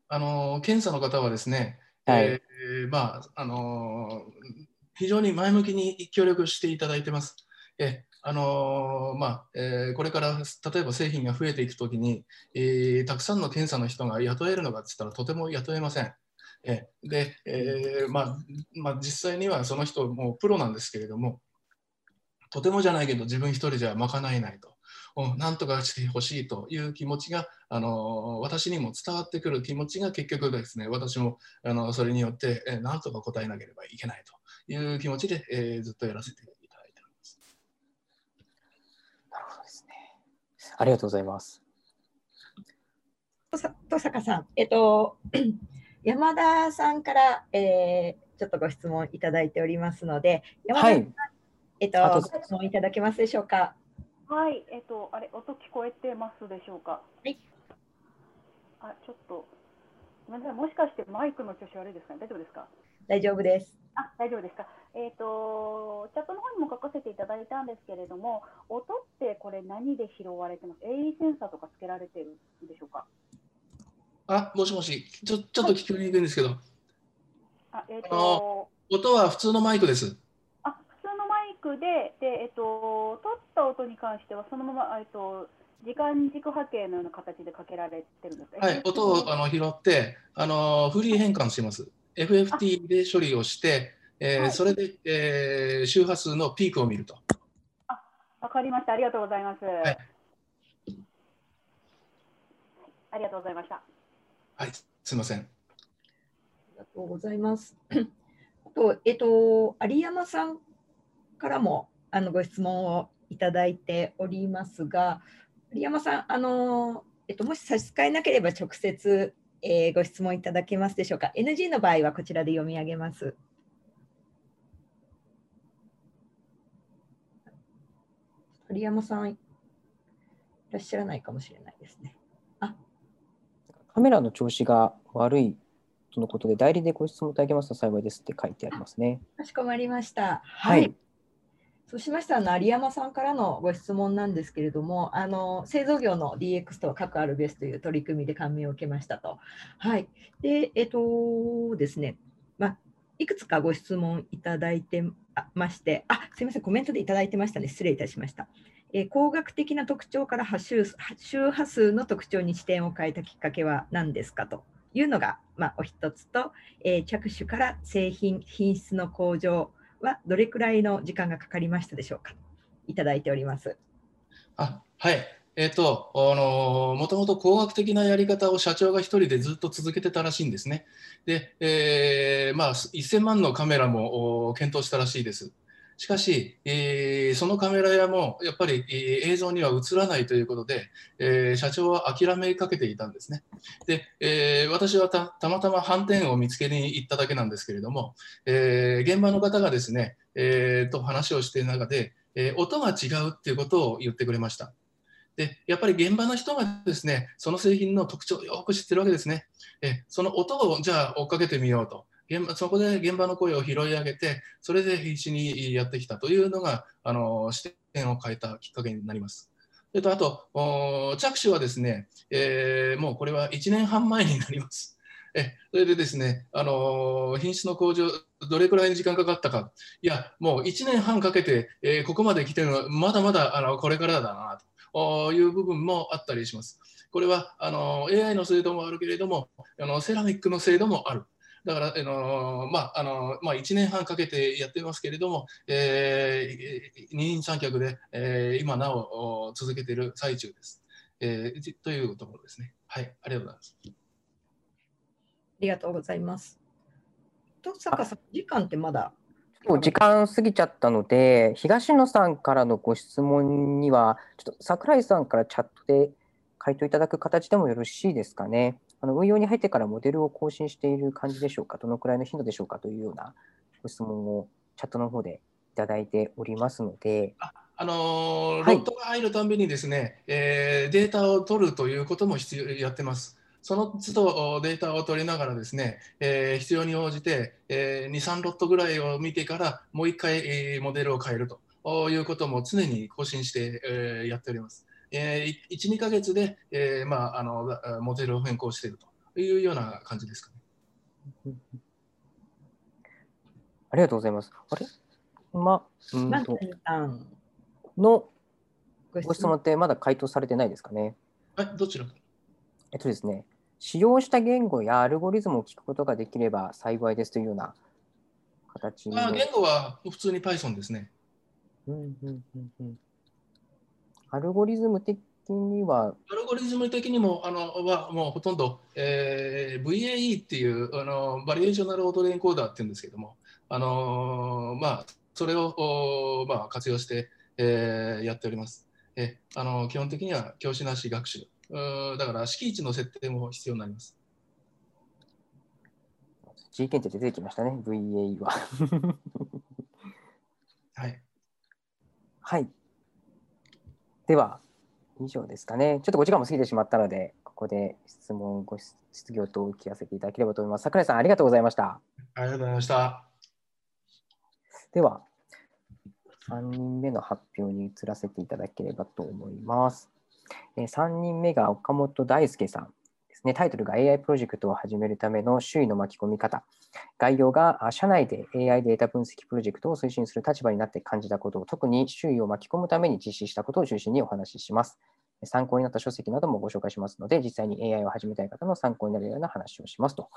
あの検査の方はですね、はい、えー、まああの非常に前向きに協力していただいてます。えあのー、まあえー、これから例えば製品が増えていくときに、えー、たくさんの検査の人が雇えるのかって言ったらとても雇えません。えで、えまあまあ、実際にはその人もプロなんですけれどもとてもじゃないけど自分一人じゃ賄えないと。なんとかしてほしいという気持ちが、あの私にも伝わってくる気持ちが結局ですね私もあのそれによって、えなんとか答えなければいけないという気持ちで、えずっとやらせてありがとうございます。登坂さん、えっと、山田さんから、えー、ちょっとご質問いただいておりますので、山田さん、はい、えっと、ご質問いただけますでしょうか？はい、えっと、あれ、音聞こえてますでしょうか？はい。あ、ちょっと、ごめんなさい、もしかしてマイクの調子悪いですか？ね、大丈夫ですか？大丈夫です。あ、大丈夫ですか？えっ、ー、と、チャットの方にも書かせていただいたんですけれども、音ってこれ何で拾われてます ?AE センサーとかつけられてるんでしょうか？あ、もしもし、ちょちょっと聞きにくいんですけど。はい、あ、えっ、ー、と音は普通のマイクです。あ、普通のマイクで、で、えっ、ー、と、取った音に関しては、そのまま、えっ、と、時間軸波形のような形でかけられてるんですはい、音をあの拾って、あのフリー変換します。FFT で処理をして、えーはい、それで、えー、周波数のピークを見ると。あ、わかりました。ありがとうございます。はい、ありがとうございました。はい、すみません。ありがとうございます。あと、えっと、有山さんからもあのご質問をいただいておりますが、有山さん、あのえっと、もし差し支えなければ直接えー、ご質問いただけますでしょうか？NG の場合はこちらで読み上げます。鳥山さん、いらっしゃらないかもしれないですね。あカメラの調子が悪いとのことで、代理でご質問いただけますと幸いですって書いてありますね。かしこまりました。はい、はいそうしましたら、有山さんからのご質問なんですけれども、あの製造業の DX とは各あるベースという取り組みで感銘を受けましたと。はい。で、えっとですね、まあ、いくつかご質問いただいてまして、あ、すみません、コメントでいただいてましたね。失礼いたしました。えー、工学的な特徴から周周波数の特徴に視点を変えたきっかけは何ですか？というのが、まあ、お一つと、えー、着手から製品品質の向上はどれくらいの時間がかかりましたでしょうか？いただいております。あはいえーと、あのもともと工学的なやり方を社長が1人でずっと続けてたらしいんですね。で、えー、まあ、1000万のカメラも検討したらしいです。しかし、えー、そのカメラ屋もやっぱり、えー、映像には映らないということで、えー、社長は諦めかけていたんですね。で、え私はたまたま斑点を見つけに行っただけなんですけれども、え現場の方がですね、えー、と話をしている中で、え音が違うっていうことを言ってくれました。でやっぱり現場の人がですねその製品の特徴をよく知ってるわけですね。えその音をじゃあ追っかけてみようと。現場そこで現場の声を拾い上げて、それで必死にやってきたというのが、あの視点を変えたきっかけになります。えっと、あと、着手はですね、えー、もうこれは1年半前になります。えそれでですね、あの品質の向上、どれくらいの時間かかったか、いや、もう1年半かけて、えー、ここまで来てるのは、まだまだあのこれからだなという部分もあったりします。これはあの AI の精度もあるけれども、あのセラミックの精度もある。だから、あのまああのまあ、1年半かけてやってますけれども、えー、二人三脚で、えー、今なお続けている最中です、えー。というところですね。はい、ありがとうございます。ありがとうございます。と坂さん、時間ってまだ時間過ぎちゃったので、東野さんからのご質問には、ちょっと櫻井さんからチャットで回答いただく形でもよろしいですかね。あの運用に入ってからモデルを更新している感じでしょうか、どのくらいの頻度でしょうかというようなご質問をチャットの方でいただいておりますので。ああのーロットが入るたびにですね、えー、データを取るということも必要やってます。その都度データを取りながらですね、えー、必要に応じて、えー、2、3ロットぐらいを見てからもう1回、えー、モデルを変えるということも常に更新して、えー、やっております。えー、1、2か月で、えーまあ、あのモデルを変更しているというような感じですかね。ありがとうございます。あれ？ま、うんとのご質問ってまだ回答されてないですかね？え、どちら？えっとですね、使用した言語やアルゴリズムを聞くことができれば幸いですというような形あ言語は普通に Python ですね。うんうんうんうんアルゴリズム的にはアルゴリズム的にもあのはもうほとんど、えー、VAE っていうあのバリエーショナルオートレエンコーダーっていうんですけども、あのまあ、それを、まあ、活用して、えー、やっております。えあの基本的には教師なし学習う。だから敷地の設定も必要になります。G 検定出てきましたね、VAE は。はい。はい。では、以上ですかね。ちょっとお時間も過ぎてしまったので、ここで質問、ご質疑と聞かせていただければと思います。櫻井さん、ありがとうございました。ありがとうございました。では、3人目の発表に移らせていただければと思います。3人目が岡本大輔さん。ですね、タイトルが AI プロジェクトを始めるための周囲の巻き込み方。概要が社内で AI データ分析プロジェクトを推進する立場になって感じたことを特に周囲を巻き込むために実施したことを中心にお話しします。参考になった書籍などもご紹介しますので、実際に AI を始めたい方の参考になるような話をしますと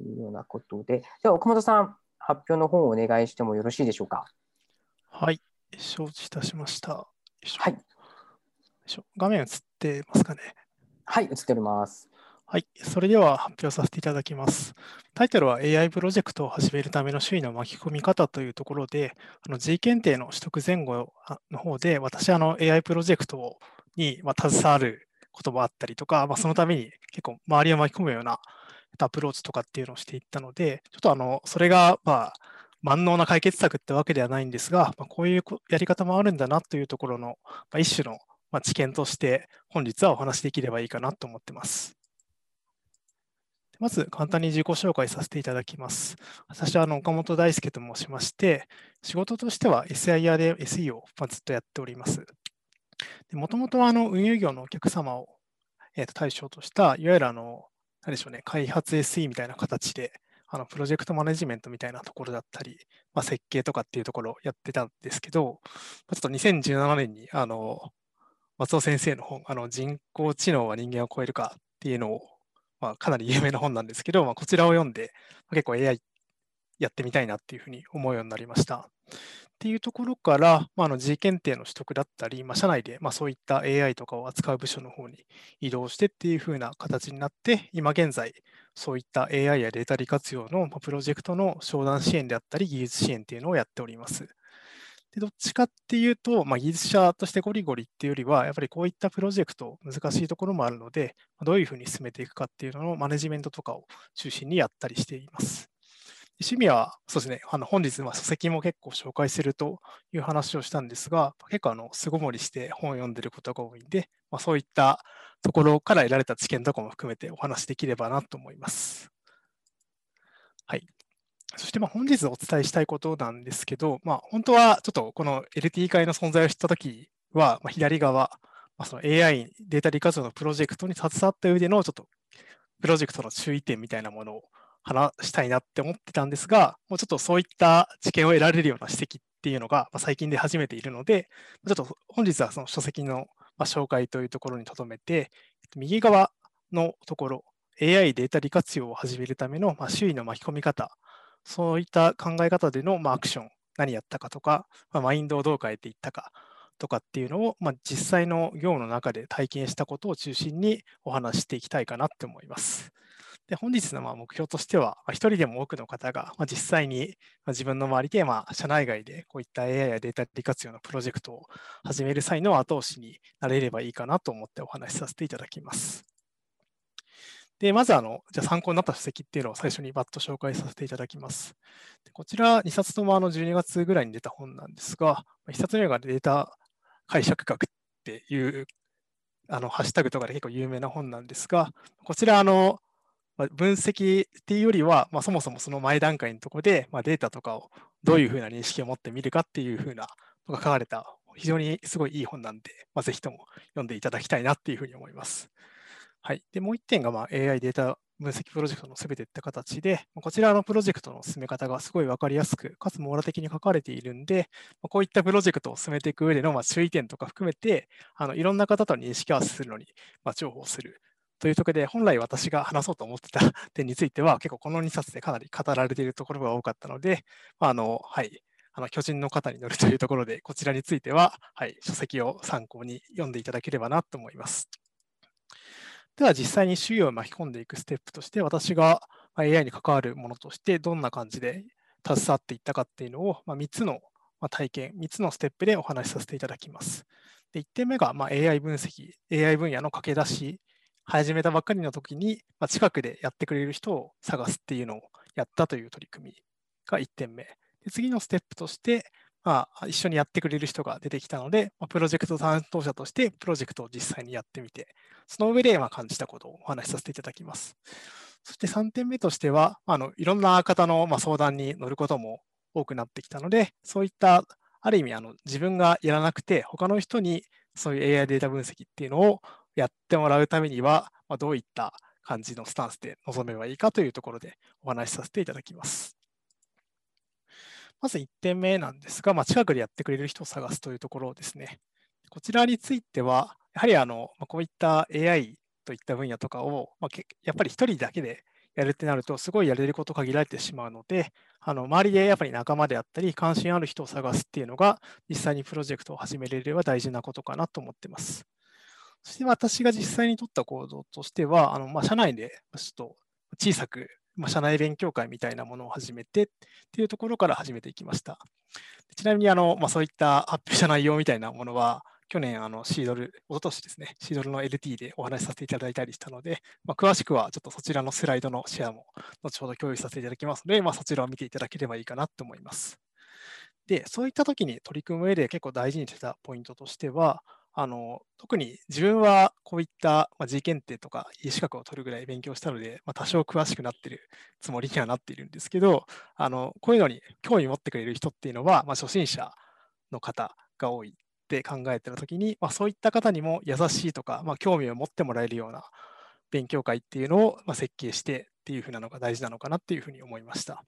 いうようなことで、では岡本さん、発表の方をお願いしてもよろしいでしょうか？はい、承知いたしました。はい。画面映ってますかね。はい、映っております。はい、それでは発表させていただきます。タイトルは AI プロジェクトを始めるための周囲の巻き込み方というところで、あの G 検定の取得前後の方で、私、あの AI プロジェクトに携わることもあったりとか、まあ、そのために結構周りを巻き込むようなアプローチとかっていうのをしていったので、ちょっとあのそれがまあ万能な解決策ってわけではないんですが、まあ、こういうやり方もあるんだなというところの、まあ、一種のまあ、知見として本日はお話しできればいいかなと思ってます。まず簡単に自己紹介させていただきます。私はあの岡本大輔と申しまして、仕事としては SIR で SE をずっとやっております。もともとは運輸業のお客様をえと対象とした、いわゆるあの、何でしょうね、開発 SE みたいな形で、あのプロジェクトマネジメントみたいなところだったり、まあ、設計とかっていうところをやってたんですけど、ちょっと2017年にあの松尾先生の本、あの人工知能は人間を超えるかっていうのを、まあ、かなり有名な本なんですけど、まあ、こちらを読んで、結構 AI やってみたいなっていうふうに思うようになりました。っていうところから、まあ、あの G 検定の取得だったり、まあ、社内でまあそういった AI とかを扱う部署の方に移動してっていうふうな形になって、今現在、そういった AI やデータ利活用のプロジェクトの商談支援であったり、技術支援っていうのをやっております。でどっちかっていうと、まあ、技術者としてゴリゴリっていうよりは、やっぱりこういったプロジェクト、難しいところもあるので、どういうふうに進めていくかっていうののマネジメントとかを中心にやったりしています。趣味は、そうですね、あの本日は、書籍も結構紹介するという話をしたんですが、結構あの巣ごもりして本を読んでることが多いんで、まあ、そういったところから得られた知見とかも含めてお話できればなと思います。はい。そしてまあ本日お伝えしたいことなんですけど、まあ、本当はちょっとこの LT 会の存在を知ったときは、まあ、左側まあ、その AI データ利活用のプロジェクトに携わった上でのちょっとプロジェクトの注意点みたいなものを話したいなって思ってたんですが、もうちょっとそういった知見を得られるような指摘っていうのが最近で始めているので、ちょっと本日はその書籍の紹介というところにとどめて、右側のところ、AI データ利活用を始めるための周囲の巻き込み方、そういった考え方でのまあアクション、何やったかとか、まあマインドをどう変えていったかとかっていうのを、まあ、実際の業務の中で体験したことを中心にお話していきたいかなって思います。で本日のまあ目標としては、まあ、一人でも多くの方が、まあ、実際に自分の周りで、まあ、社内外でこういった AI やデータ利活用のプロジェクトを始める際の後押しになれればいいかなと思ってお話しさせていただきます。で、まずあの、じゃ参考になった書籍っていうのを最初にバッと紹介させていただきます。でこちら2冊ともあの12月ぐらいに出た本なんですが、1冊目がデータ解釈学っていうあのハッシュタグとかで結構有名な本なんですが、こちらあの、分析っていうよりは、まあ、そもそもその前段階のところで、まあ、データとかをどういうふうな認識を持ってみるかっていうふうなのが書かれた非常にすごいいい本なんで、まあ、ぜひとも読んでいただきたいなっていうふうに思います。はい、でもう一点が、まあ、AI データ分析プロジェクトのすべてって形で、こちらのプロジェクトの進め方がすごい分かりやすく、かつ網羅的に書かれているんで、こういったプロジェクトを進めていく上でのま注意点とか含めて、あのいろんな方と認識合わせするのにま重宝する。というところで、本来私が話そうと思ってた点については、結構この2冊でかなり語られているところが多かったので、あのはい、あの巨人の方に乗るというところで、こちらについては、はい、書籍を参考に読んでいただければなと思います。では実際に周囲を巻き込んでいくステップとして、私が AI に関わるものとしてどんな感じで携わっていったかっていうのを、ま3つの体験、3つのステップでお話しさせていただきます。で1点目がま AI 分析、AI 分野の駆け出し、始めたばっかりの時に、ま近くでやってくれる人を探すっていうのをやったという取り組みが1点目。で次のステップとして、まあ、一緒にやってくれる人が出てきたので、まあ、プロジェクト担当者としてプロジェクトを実際にやってみて、その上でまあ感じたことをお話しさせていただきます。そして3点目としては、あのいろんな方のまあ相談に乗ることも多くなってきたので、そういったある意味あの自分がやらなくて、他の人にそういう AI データ分析っていうのをやってもらうためには、まあ、どういった感じのスタンスで臨めばいいかというところでお話しさせていただきます。まず1点目なんですが、まあ、近くでやってくれる人を探すというところですね。こちらについては、やはりあの、まあ、こういった AI といった分野とかを、まあ、やっぱり1人だけでやるってなると、すごいやれること限られてしまうので、あの周りでやっぱり仲間であったり、関心ある人を探すっていうのが、実際にプロジェクトを始めれれば大事なことかなと思ってます。そして私が実際に取った行動としては、あのまあ、社内でちょっと小さくまあ、社内勉強会みたいなものを始めてっていうところから始めていきました。ちなみにあの、まあ、そういった発表した内容みたいなものは、去年、あのシードル、おととしですね、シードルの LT でお話しさせていただいたりしたので、まあ、詳しくはちょっとそちらのスライドのシェアも後ほど共有させていただきますので、まあ、そちらを見ていただければいいかなと思います。で、そういったときに取り組む上で結構大事にしてたポイントとしては、あの特に自分はこういった、まあ、G 検定とか E 資格を取るぐらい勉強したので、まあ、多少詳しくなってるつもりにはなっているんですけど、あのこういうのに興味持ってくれる人っていうのは、まあ、初心者の方が多いって考えてるときに、まあ、そういった方にも優しいとか、まあ、興味を持ってもらえるような勉強会っていうのを、ま、設計してっていうふうなのが大事なのかなっていうふうに思いました。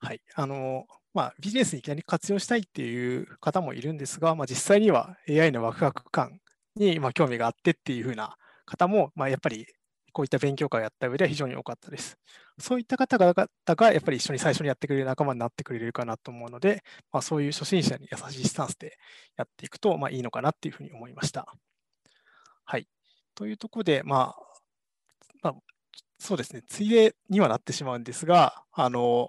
はい。あの、まあ、ビジネスにいきなり活用したいっていう方もいるんですが、まあ、実際には AI のワクワク感にま興味があってっていう風な方も、まあ、やっぱりこういった勉強会をやった上では非常に多かったです。そういった方々がやっぱり一緒に最初にやってくれる仲間になってくれるかなと思うので、まあ、そういう初心者に優しいスタンスでやっていくとまあいいのかなっていうふうに思いました。はい。というところで、まあ、まあ、そうですね、ついでにはなってしまうんですが、あの、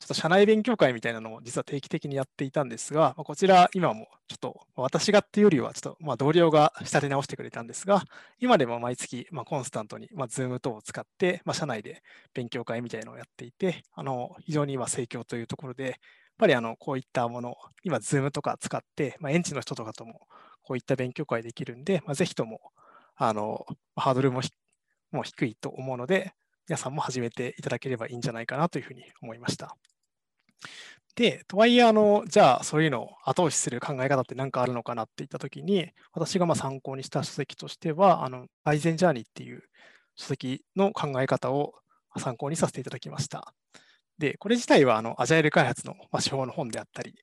ちょっと社内勉強会みたいなのも実は定期的にやっていたんですが、こちら今もちょっと私がっていうよりはちょっとまあ同僚が仕立て直してくれたんですが、今でも毎月まあコンスタントにま Zoom 等を使ってまあ社内で勉強会みたいなのをやっていて、あの非常に今盛況というところで、やっぱりあのこういったもの、今 Zoom とか使って、まあ、園地の人とかともこういった勉強会できるんで、まあ、ぜひともあのハードルもも低いと思うので、皆さんも始めていただければいいんじゃないかなというふうに思いました。で、とはいえ、あの、じゃあ、そういうのを後押しする考え方って何かあるのかなっていったときに、私がまあ参考にした書籍としては、あの、アイゼンジャーニーっていう書籍の考え方を参考にさせていただきました。で、これ自体は、あの、アジャイル開発の、ま、手法の本であったり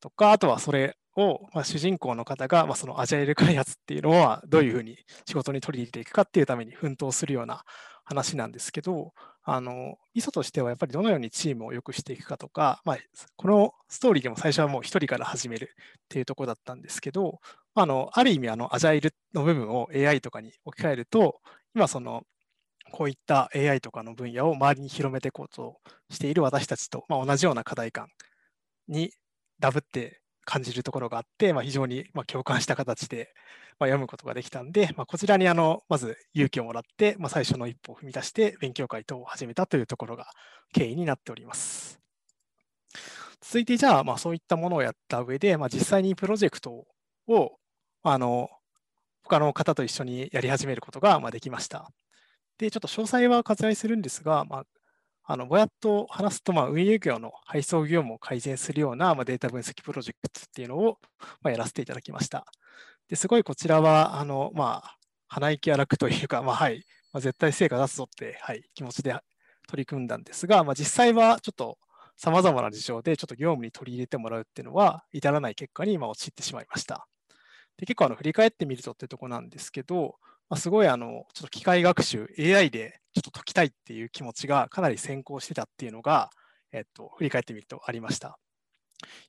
とか、あとはそれを、まあ、主人公の方が、まあ、そのアジャイル開発っていうのはどういうふうに仕事に取り入れていくかっていうために奮闘するような話なんですけど、あの、ミソとしてはやっぱりどのようにチームを良くしていくかとか、まあ、このストーリーでも最初はもう一人から始めるっていうところだったんですけど、あの、ある意味、あの、アジャイルの部分を AI とかに置き換えると、今その、こういった AI とかの分野を周りに広めていこうとしている私たちと、まあ、同じような課題感にダブって感じるところがあって、まあ、非常にま共感した形でま読むことができたんで、まあ、こちらにあのまず勇気をもらって、まあ最初の一歩を踏み出して勉強会等を始めたというところが経緯になっております。続いてじゃあ、まあ、そういったものをやった上で、まあ、実際にプロジェクトをあの他の方と一緒にやり始めることがまできました。で、ちょっと詳細は割愛するんですが、まあ、あのぼやっと話すと、まあ、運営業の配送業務を改善するような、まあ、データ分析プロジェクトっていうのを、まあ、やらせていただきました。ですごいこちらは、あのまあ、鼻息荒くというか、まあはいまあ、絶対成果出すぞって、はい、気持ちで取り組んだんですが、まあ、実際はちょっとさまざまな事情でちょっと業務に取り入れてもらうっていうのは至らない結果に今陥ってしまいました。で結構あの振り返ってみるとってとこなんですけど、まあ、すごいあのちょっと機械学習 AI でちょっと解きたいっていう気持ちがかなり先行してたっていうのが、えっと、振り返ってみるとありました。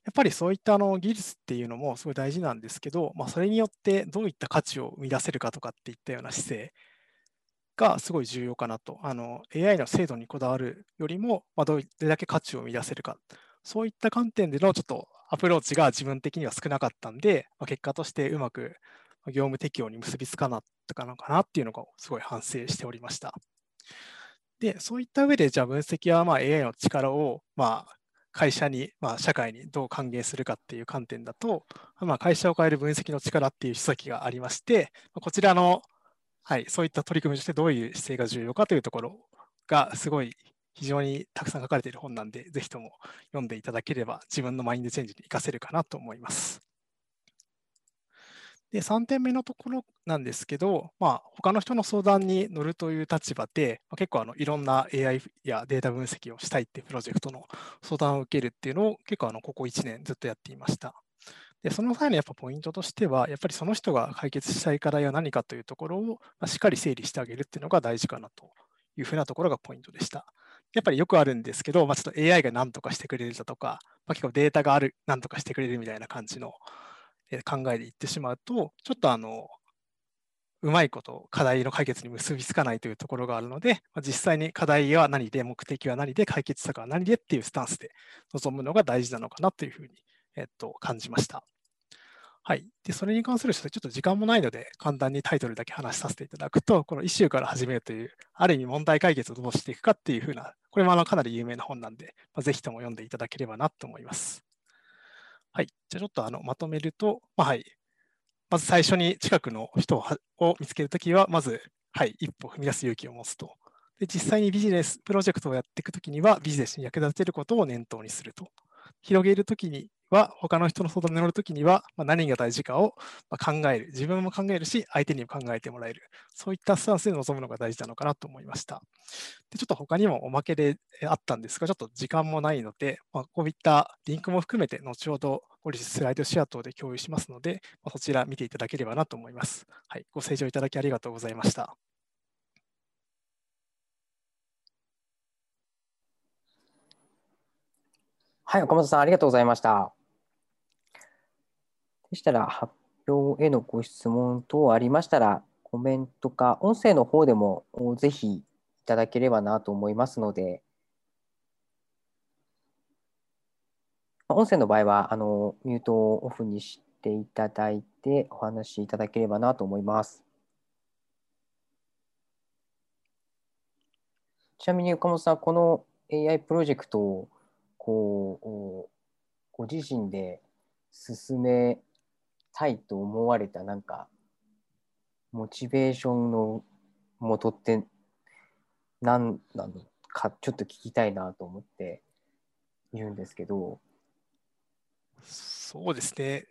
やっぱりそういったあの技術っていうのもすごい大事なんですけど、まあ、それによってどういった価値を生み出せるかとかっていったような姿勢がすごい重要かなと。あの AI の精度にこだわるよりも、まあ、どれだけ価値を生み出せるか。そういった観点でのちょっとアプローチが自分的には少なかったんで、まあ、結果としてうまく業務適用に結びつかなったのかなっていうのがすごい反省しておりました。で、そういった上で、じゃあ分析はま AI の力をまあ会社に、まあ、社会にどう還元するかっていう観点だと、まあ、会社を変える分析の力っていう書籍がありまして、こちらの、はい、そういった取り組みとしてどういう姿勢が重要かというところがすごい非常にたくさん書かれている本なんで、ぜひとも読んでいただければ自分のマインドチェンジに活かせるかなと思います。で、3点目のところなんですけど、まあ、他の人の相談に乗るという立場で、まあ、結構あのいろんな AI やデータ分析をしたいっていうプロジェクトの相談を受けるっていうのを結構あのここ1年ずっとやっていました。で、その際のやっぱポイントとしては、やっぱりその人が解決したい課題は何かというところを、まあ、しっかり整理してあげるっていうのが大事かなというふうなところがポイントでした。やっぱりよくあるんですけど、まあ、ちょっと AI が何とかしてくれるだとか、まあ、結構データがある、何とかしてくれるみたいな感じの考えでいってしまうと、ちょっとあの、うまいこと課題の解決に結びつかないというところがあるので、実際に課題は何で、目的は何で、解決策は何でっていうスタンスで臨むのが大事なのかなというふうに、えっと、感じました。はい。で、それに関するちょっと時間もないので、簡単にタイトルだけ話させていただくと、このイシューから始めるという、ある意味問題解決をどうしていくかっていうふうな、これもあのかなり有名な本なんで、まあ、ぜひとも読んでいただければなと思います。はい。じゃあちょっとあのまとめると、まあ、はい。まず最初に近くの人を見つけるときは、まず、はい、一歩踏み出す勇気を持つと。で実際にビジネス、プロジェクトをやっていくときには、ビジネスに役立てることを念頭にすると。広げるときには、他の人の相談に乗るときには、まあ、何が大事かを考える。自分も考えるし、相手にも考えてもらえる。そういったスタンスで臨むのが大事なのかなと思いました。でちょっと他にもおまけであったんですが、ちょっと時間もないので、まあ、こういったリンクも含めて、後ほど後日スライドシェア等で共有しますので、まあ、そちら見ていただければなと思います。はい、ご清聴いただきありがとうございました。はい、岡本さん、ありがとうございました。でしたら、発表へのご質問等ありましたら、コメントか音声の方でもぜひいただければなと思いますので、音声の場合はあのミュートをオフにしていただいてお話しいただければなと思います。ちなみに岡本さん、この AI プロジェクトをこうご自身で進めたいと思われたなんかモチベーションの元って何なのかちょっと聞きたいなと思って言うんですけどそうですね。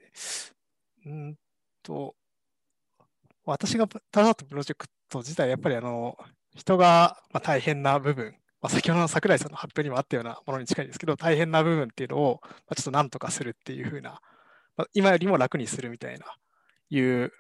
うんと、私が携わったプロジェクト自体、やっぱりあの人が大変な部分、ま、先ほどの櫻井さんの発表にもあったようなものに近いんですけど、大変な部分っていうのをまちょっとなんとかするっていうふうな、今よりも楽にするみたいな、いう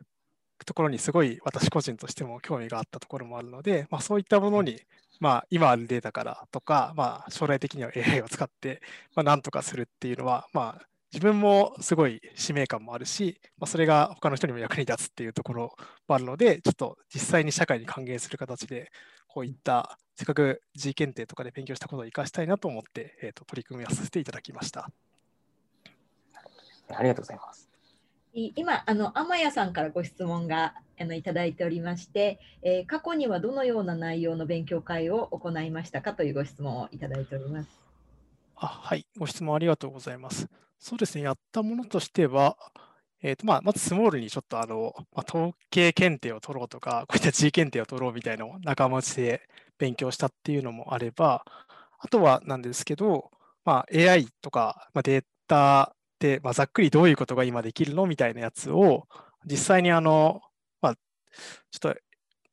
ところにすごい私個人としても興味があったところもあるので、まあ、そういったものに、まあ、今あるデータからとか、まあ、将来的には AI を使って、まあ、なんとかするっていうのは、まあ、自分もすごい使命感もあるし、まあ、それが他の人にも役に立つっていうところもあるので、ちょっと実際に社会に還元する形で、こういったせっかく G 検定とかで勉強したことを生かしたいなと思って、えー、と取り組みをさせていただきました。ありがとうございます。今、あの天谷さんからご質問があのいただいておりまして、えー、過去にはどのような内容の勉強会を行いましたかというご質問をいただいております。あはい、ご質問ありがとうございます。そうですね、やったものとしては、えーとまあ、まずスモールにちょっとあの、まあ、統計検定を取ろうとか、こういった G 検定を取ろうみたいなのを仲間内で勉強したっていうのもあれば、あとはなんですけど、まあ、AI とか、まあ、データで、まあ、ざっくりどういうことが今できるの？みたいなやつを、実際にあの、まあ、ちょっと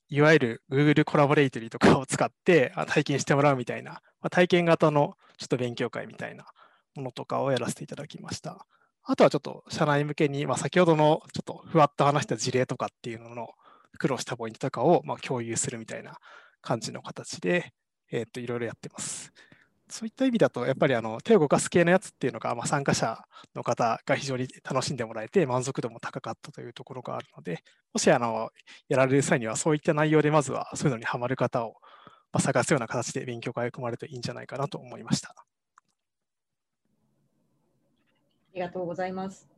いわゆる Google コラボレイトリーとかを使って体験してもらうみたいな、まあ、体験型のちょっと勉強会みたいなものとかをやらせていただきました。あとはちょっと社内向けに、まあ、先ほどのちょっとふわっと話した事例とかっていうのの苦労したポイントとかをま共有するみたいな感じの形で、えー、といろいろやってます。そういった意味だと、やっぱりあの手を動かす系のやつっていうのが、まあ、参加者の方が非常に楽しんでもらえて、満足度も高かったというところがあるので、もしあのやられる際には、そういった内容でまずはそういうのにハマる方を探すような形で勉強会を組まれるといいんじゃないかなと思いました。ありがとうございます。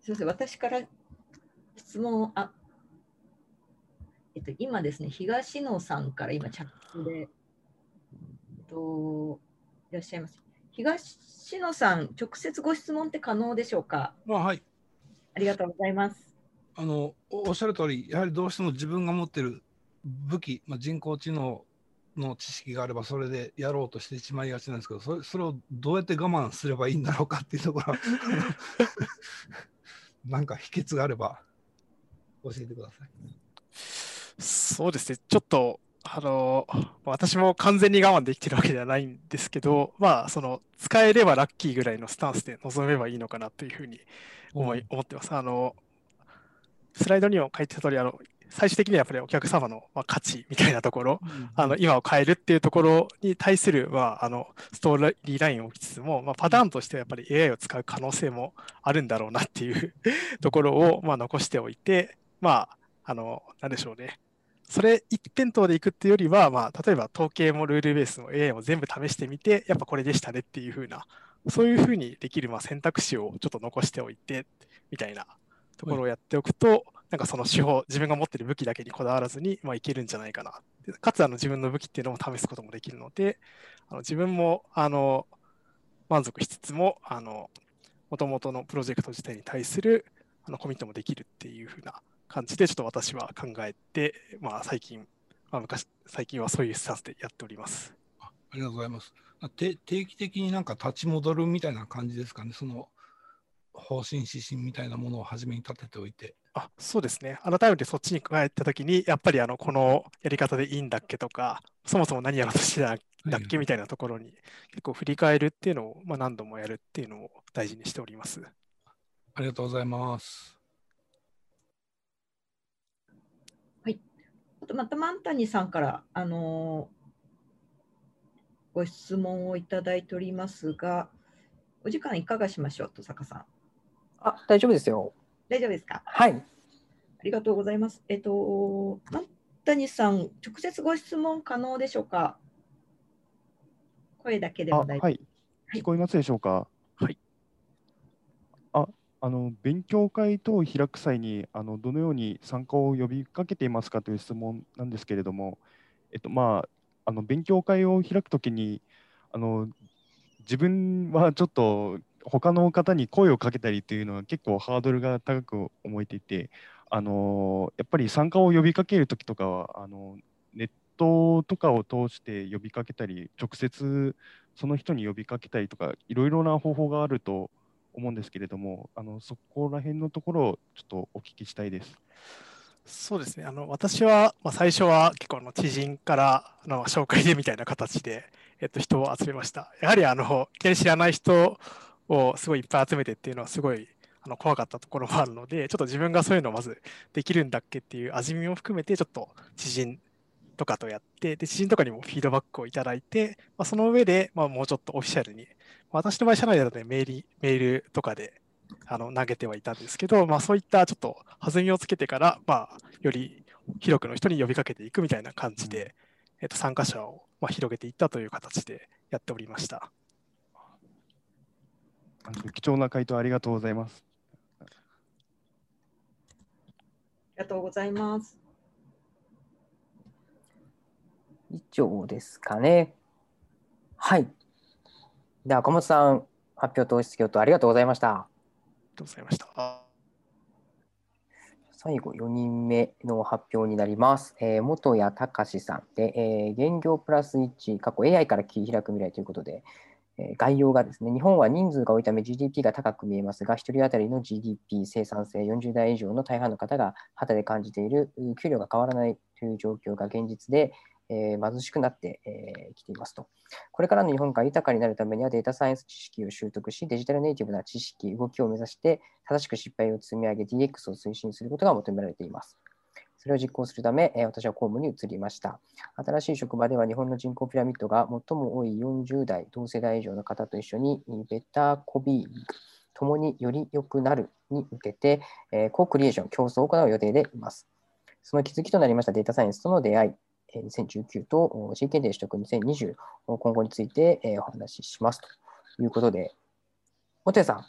すみません、私から質問あ、えっと、今ですね、東野さんから今、チャットでと、いらっしゃいます。東野さん、直接ご質問って可能でしょうか？あはい。ありがとうございます。あのおっしゃる通り、やはりどうしても自分が持っている武器、まあ、人工知能の知識があれば、それでやろうとしてしまいがちなんですけど、それそれをどうやって我慢すればいいんだろうかっていうところ なんか秘訣があれば教えてください。そうですね、ちょっとあの、私も完全に我慢できてるわけではないんですけど、まあ、その、使えればラッキーぐらいのスタンスで臨めばいいのかなというふうに思い、思ってます。あの、スライドにも書いてた通り、あの、最終的にはやっぱりお客様の、まあ、価値みたいなところ、うん、あの今を変えるっていうところに対する、まあ、あのストーリーラインを置きつつも、まあ、パターンとしてはやっぱり AI を使う可能性もあるんだろうなっていう ところを、まあ、残しておいて、まあ、あの、なんでしょうね。それ一辺倒でいくっていうよりは、まあ、例えば統計もルールベースも AI も全部試してみて、やっぱこれでしたねっていうふうな、そういうふうにできるまあ選択肢をちょっと残しておいて、みたいなところをやっておくと、はい、なんかその手法、自分が持ってる武器だけにこだわらずに、まあ、いけるんじゃないかな。かつあの自分の武器っていうのも試すこともできるので、あの自分もあの満足しつつも、あの元々のプロジェクト自体に対するあのコミットもできるっていうふうな感じで、ちょっと私は考えて、まあ、最近、まあ、昔、最近はそういうスタンスでやっておりますあ。ありがとうございます。定期的になんか立ち戻るみたいな感じですかね、その方針、指針みたいなものを初めに立てておいて。あそうですね、改めてそっちに加えたときに、やっぱりあのこのやり方でいいんだっけとか、そもそも何やろうとしてたんだっけみたいなところに、結構振り返るっていうのを、まあ、何度もやるっていうのを大事にしております。ありがとうございます。あとまた万谷さんから、あのー、ご質問をいただいておりますが、お時間いかがしましょう、登坂さん。あ、大丈夫ですよ。大丈夫ですか？はい。ありがとうございます。えっと、万谷さん、直接ご質問可能でしょうか？声だけでも大丈夫。はい。聞こえますでしょうか？あの勉強会等を開く際にあのどのように参加を呼びかけていますかという質問なんですけれども、えっとまあ、あの勉強会を開くときにあの自分はちょっと他の方に声をかけたりというのは結構ハードルが高く思えていてあのやっぱり参加を呼びかけるときとかはあのネットトとかを通して呼びかけたり、直接その人に呼びかけたりとか、いろいろな方法があると思うんですけれども、あのそこら辺のところをちょっとお聞きしたいです。そうですねあの私は、まあ、最初は結構の知人からあの紹介でみたいな形で、えっと、人を集めました。やはりあのいきなり知らない人をすごいいっぱい集めてっていうのはすごいあの怖かったところもあるので、ちょっと自分がそういうのをまずできるんだっけっていう味見も含めて、ちょっと知人とかとやって、で知人とかにもフィードバックをいただいて、まあ、その上で、まあ、もうちょっとオフィシャルに、私の場合、社内だと、ね、メールメールとかであの投げてはいたんですけど、まあ、そういったちょっと弾みをつけてから、まあ、より広くの人に呼びかけていくみたいな感じで、えっと、参加者をまあ広げていったという形でやっておりました。貴重な回答ありがとうございます。ありがとうございます。以上ですかね。はい。では、岡本さん、発表と質疑応答ありがとうございました。ありがとうございました。最後、4人目の発表になります。えー、元谷隆さんで、えー、現業プラス1、過去 AI から切り開く未来ということで、えー、概要がですね、日本は人数が多いため GDP が高く見えますが、1人当たりの GDP 生産性40代以上の大半の方が肌で感じている給料が変わらないという状況が現実で、えー、貧しくなってき、えー、ていますと。これからの日本が豊かになるためにはデータサイエンス知識を習得し、デジタルネイティブな知識、動きを目指して、正しく失敗を積み上げ、DX を推進することが求められています。それを実行するためえ、私は公務に移りました。新しい職場では日本の人口ピラミッドが最も多い40代、同世代以上の方と一緒に、ベターコビー共により良くなるに向けて、コークリエーション、競争を行う予定でいます。その気づきとなりましたデータサイエンスとの出会い、2019と C 検定取得2020、今後についてお話ししますということで、本谷さん、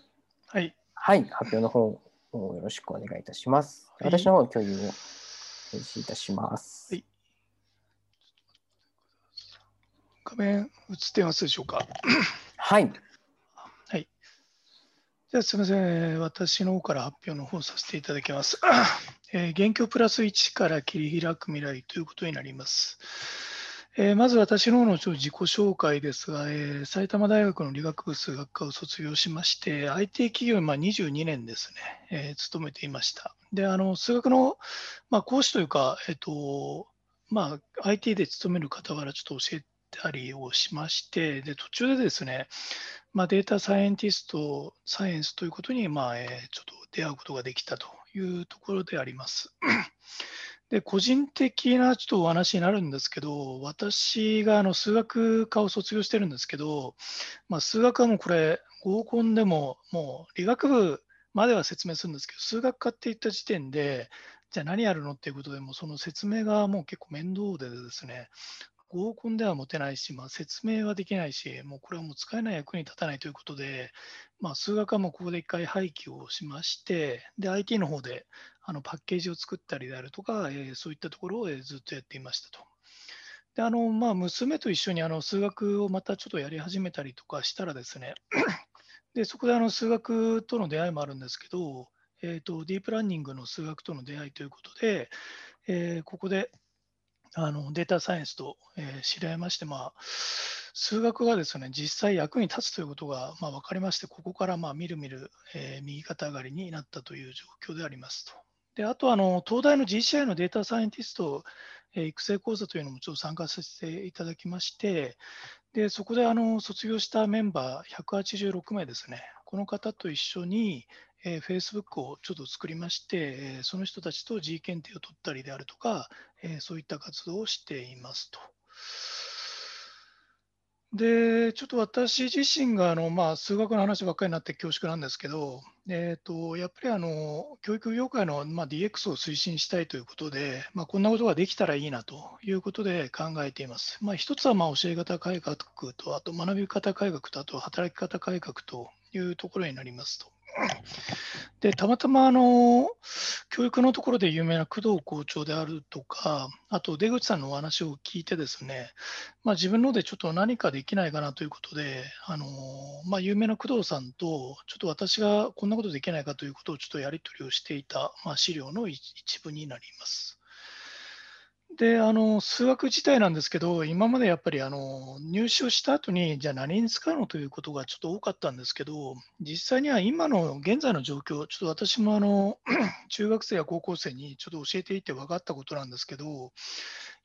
はい、はい、発表の方よろしくお願いいたします。はい、私の方共有を開始いたします。はい、画面映ってますでしょうか？はい。はい。じゃあすみません、私の方から発表の方させていただきます。えー、現況プラス1から切り開く未来ということになります。えー、まず私の方の自己紹介ですが、えー、埼玉大学の理学部数学科を卒業しまして、IT 企業にま22年ですね、えー、勤めていました。で、あの数学の、まあ、講師というか、えっ、とまあ、IT で勤める傍らちょっと教えたりをしまして、で途中でですね、まあ、データサイエンティスト、サイエンスということに、まあえ、ちょっと出会うことができたというところであります。で個人的なちょっとお話になるんですけど、私があの数学科を卒業してるんですけど、まあ、数学はもうこれ、合コンでももう理学部までは説明するんですけど、数学科って言った時点で、じゃあ何やるのっていうことでも、その説明がもう結構面倒でですね、合コンでは持てないし、まあ、説明はできないし、もうこれはもう使えない役に立たないということで、まあ、数学はもうここで一回廃棄をしまして、で、IT の方であのパッケージを作ったりであるとか、えー、そういったところをずっとやっていましたと。で、あの、まあ、娘と一緒にあの数学をまたちょっとやり始めたりとかしたらですね、で、そこであの数学との出会いもあるんですけど、えーと、ディープランニングの数学との出会いということで、えー、ここであのデータサイエンスと、えー、知り合いまして、まあ、数学がですね実際役に立つということが、まあ、分かりまして、ここからまあみるみる、えー、右肩上がりになったという状況でありますと。であとあの、東大の GCI のデータサイエンティスト、えー、育成講座というのもちょっと参加させていただきまして、でそこであの卒業したメンバー186名ですね、この方と一緒に、えー、Facebook をちょっと作りまして、えー、その人たちと G 検定を取ったりであるとか、えー、そういった活動をしていますと。で、ちょっと私自身があの、まあ、数学の話ばっかりになって恐縮なんですけど、えーと、やっぱりあの教育業界の、まあ、DX を推進したいということで、まあ、こんなことができたらいいなということで考えています。まあ、一つはまあ教え方改革と、あと学び方改革と、あと働き方改革というところになりますと。でたまたまあの教育のところで有名な工藤校長であるとか、あと出口さんのお話を聞いてですね、まあ、自分のでちょっと何かできないかなということで、あのまあ、有名な工藤さんと、ちょっと私がこんなことできないかということをちょっとやり取りをしていた、まあ、資料の一部になります。で、あの、数学自体なんですけど、今までやっぱりあの入試をした後に、じゃあ何に使うのということがちょっと多かったんですけど、実際には今の現在の状況、ちょっと私もあの 中学生や高校生にちょっと教えていて分かったことなんですけど、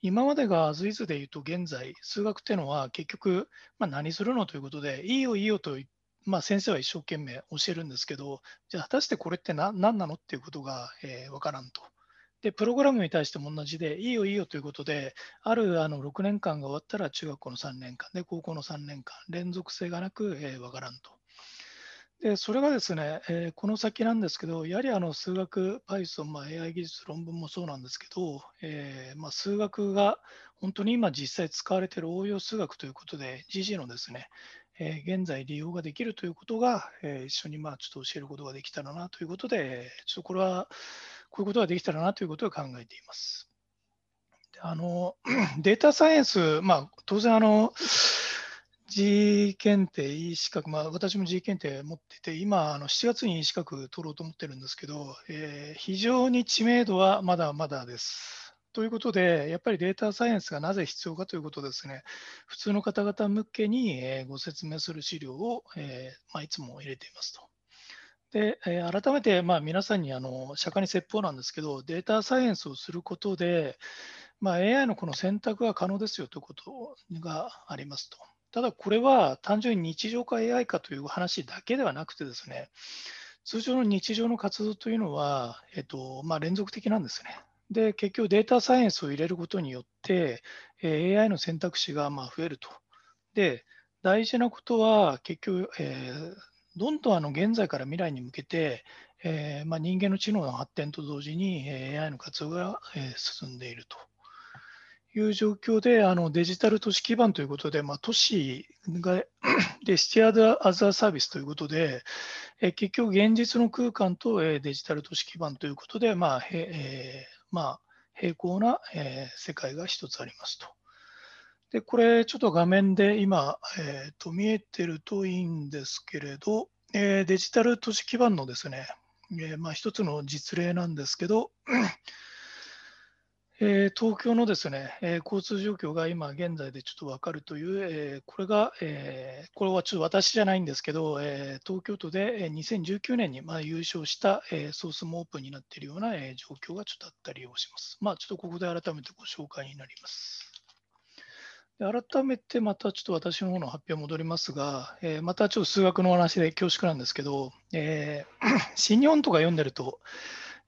今までがズイズで言うと現在、数学っていうのは結局、まあ、何するのということで、いいよいいよとまあ、先生は一生懸命教えるんですけど、じゃあ果たしてこれって何なのっていうことが、えー、分からんと。で、プログラムに対しても同じで、いいよいいよということで、あるあの6年間が終わったら中学校の3年間で、高校の3年間、連続性がなく、えー、分からんと。で、それがですね、えー、この先なんですけど、やはりあの数学、Python、まあ、AI 技術、論文もそうなんですけど、えー、まあ、数学が本当に今実際使われている応用数学ということで、GG のですね、え、現在利用ができるということが、え一緒にまあちょっと教えることができたらなということで、ちょっとこれはこういうことができたらなということを考えています。あの データサイエンス、まあ、当然あの、G 検定、E 資格、まあ、私も G 検定持ってて、今、あの7月に E 資格取ろうと思ってるんですけど、えー、非常に知名度はまだまだです。ということで、やっぱりデータサイエンスがなぜ必要かということですね、普通の方々向けに、えご説明する資料を、えー、まあ、いつも入れていますと。で、え、改めて、まあ、皆さんにあの釈迦に説法なんですけど、データサイエンスをすることで、まあ、AI のこの選択が可能ですよということがありますと。ただ、これは単純に日常化 AI 化という話だけではなくてですね、通常の日常の活動というのは、えっとまあ、連続的なんですね。で、結局データサイエンスを入れることによって、え、AI の選択肢がまあ増えると。で、大事なことは結局、えー、どんどんあの現在から未来に向けて、えー、まあ、人間の知能の発展と同時に AI の活用が、進んでいるという状況であのデジタル都市基盤ということで、まあ、都市が でスティアド・アザーサービスということで、え結局現実の空間と、えデジタル都市基盤ということで、まあえー、まあ、平行な、え世界が一つありますと。で、これちょっと画面で今、えー、と見えてるといいんですけれど、えー、デジタル都市基盤のですね、えー、まあ、一つの実例なんですけど、え東京のですね、え交通状況が今現在でちょっと分かるという、えこれが、えこれはちょっと私じゃないんですけど、え東京都で2019年にまあ優勝した、えソースもオープンになっているような、え状況がちょっとあったりをします。まあ、ちょっとここで改めてご紹介になります。で改めてまたちょっと私の方の発表戻りますが、えー、またちょっと数学の話で恐縮なんですけど、えー、新日本とか読んでると、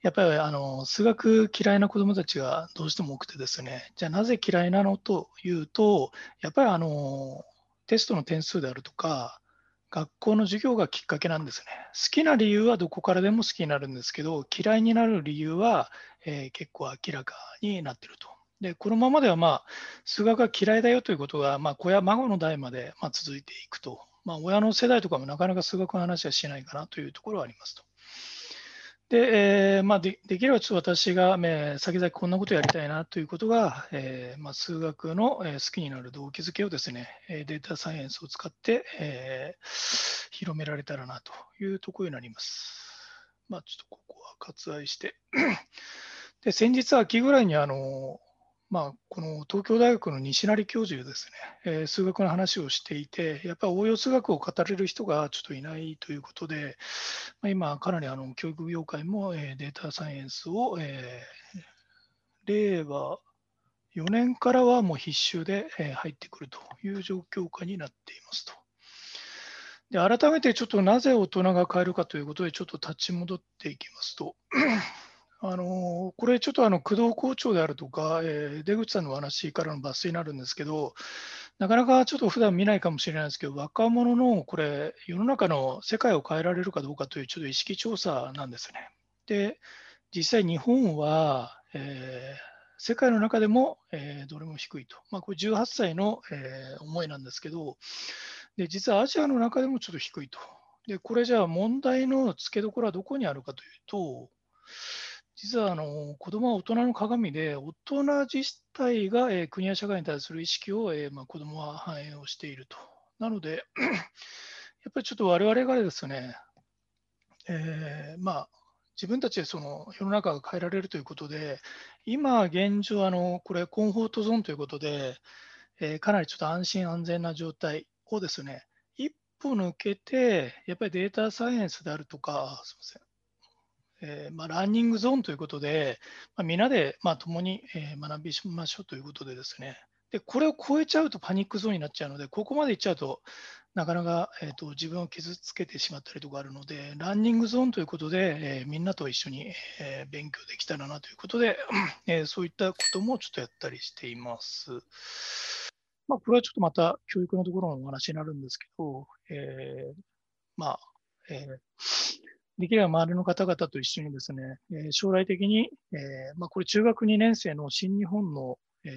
やっぱりあの数学嫌いな子どもたちがどうしても多くてですね、じゃあなぜ嫌いなのというと、やっぱりあのテストの点数であるとか、学校の授業がきっかけなんですね。好きな理由はどこからでも好きになるんですけど、嫌いになる理由は、えー、結構明らかになってると。で、このままでは、まあ、数学が嫌いだよということが、まあ、子や孫の代まで、まあ、続いていくと。まあ、親の世代とかもなかなか数学の話はしないかなというところはありますと。で、えーまあで、できればちょっと私が、えー、先々こんなことやりたいなということが、えーまあ、数学の、えー、好きになる動機づけをですね、データサイエンスを使って、えー、広められたらなというところになります。まあ、ちょっとここは割愛して。で、先日秋ぐらいにあの、まあ、この東京大学の西成教授ですね、えー、数学の話をしていて、やっぱり応用数学を語れる人がちょっといないということで、まあ、今、かなりあの教育業界も、え、データサイエンスを、えー、令和4年からはもう必修で、え、入ってくるという状況下になっていますと。で改めてちょっとなぜ大人が変えるかということで、ちょっと立ち戻っていきますと。あのこれちょっとあの工藤校長であるとか、えー、出口さんのお話からの抜粋になるんですけど、なかなかちょっと普段見ないかもしれないですけど、若者のこれ、世の中の世界を変えられるかどうかというちょっと意識調査なんですね。で、実際日本は、えー、世界の中でも、えー、どれも低いと。まあ、これ18歳の、え、思いなんですけど、で実はアジアの中でもちょっと低いと。で、これじゃあ問題の付けどころはどこにあるかというと、実はあの子どもは大人の鏡で、大人自体が、え、国や社会に対する意識を、えまあ、子どもは反映をしていると。なので、やっぱりちょっと我々がですね、えー、まあ、自分たちでその世の中が変えられるということで、今現状、あのこれ、コンフォートゾーンということで、えー、かなりちょっと安心安全な状態をですね、一歩抜けて、やっぱりデータサイエンスであるとか、すみません。えーまあ、ランニングゾーンということで、まあ、みんなで、まあ、共に、えー、学びましょうということでですね、でこれを超えちゃうとパニックゾーンになっちゃうので、ここまでいっちゃうと、なかなか、えーと、自分を傷つけてしまったりとかあるので、ランニングゾーンということで、えー、みんなと一緒に、えー、勉強できたらなということで、えー、そういったこともちょっとやったりしています。まあ、これはちょっとまた教育のところのお話になるんですけど、えまあ、えできれば周りの方々と一緒にですね、え将来的に、えまあ、これ中学2年生の新日本の、え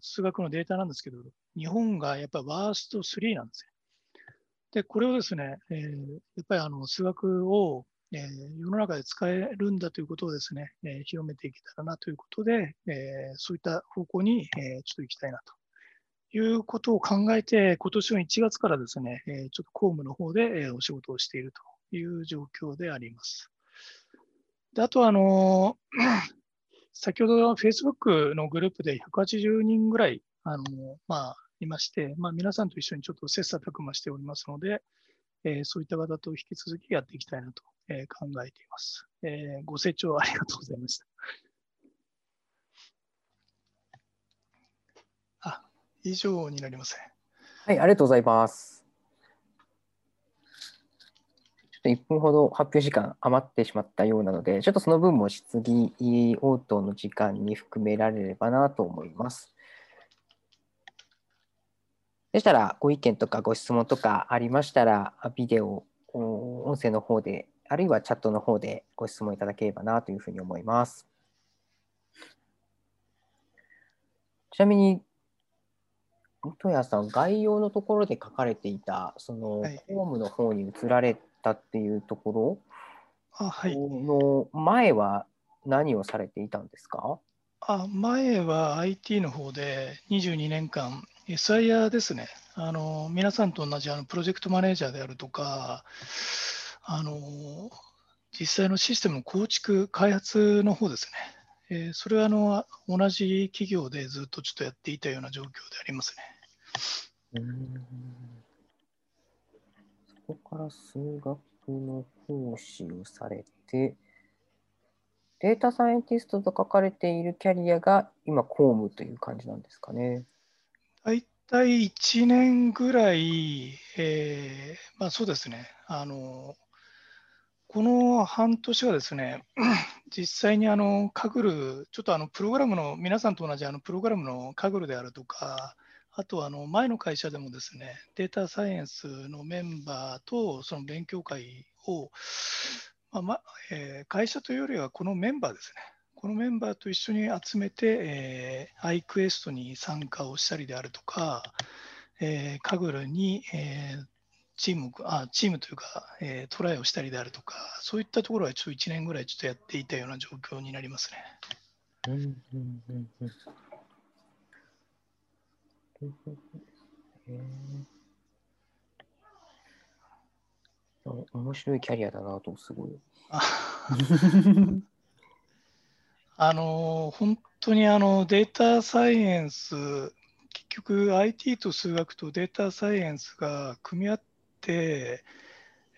数学のデータなんですけど、日本がやっぱりワースト3なんですよ。で、これをですね、えー、やっぱりあの数学を、え、世の中で使えるんだということをですね、え、広めていけたらなということで、えそういった方向に、えちょっと行きたいなということを考えて、今年の1月からですね、ちょっと公務の方で、お仕事をしているという状況であります。であと、あの 先ほど Facebook のグループで180人ぐらい、あのまあ、いまして、まあ、皆さんと一緒にちょっと切磋琢磨しておりますので、えー、そういった方と引き続きやっていきたいなと、えー、考えています、えー。ご清聴ありがとうございました。あ、以上になりません。はい、ありがとうございます。ちょっと1分ほど発表時間余ってしまったようなので、ちょっとその分も質疑応答の時間に含められればなと思います。でしたら、ご意見とかご質問とかありましたら、ビデオ、音声の方で、あるいはチャットの方でご質問いただければなというふうに思います。ちなみに、本谷さん、概要のところで書かれていた、その、はい、ホームの方に移られたっていうところ？の前は何をされていたんですか？あ前は IT の方で22年間 SIR ですね。あの皆さんと同じあのプロジェクトマネージャーであるとか、あの実際のシステムの構築、開発の方ですね。えー、それはあの同じ企業でずっとちょっとやっていたような状況でありますね。こから数学の講師をされて、データサイエンティストと書かれているキャリアが今、公務という感じなんですかね。大体1年ぐらい、えー、まあ、そうですね、あのこの半年はですね、実際にあのカグル、ちょっとあのプログラムの、皆さんと同じあのプログラムのカグルであるとか、あとあの前の会社でもですね、データサイエンスのメンバーとその勉強会を、まあまえー、会社というよりはこのメンバーですね、このメンバーと一緒に集めて、えー、iQuest に参加をしたりであるとか、えー、カグルに、えー、チームあチームというか、えー、トライをしたりであるとか、そういったところはちょっと1年ぐらいちょっとやっていたような状況になりますね。面白いキャリアだなと、すごい。あ の本当にあのデータサイエンス、結局 IT と数学とデータサイエンスが組み合って、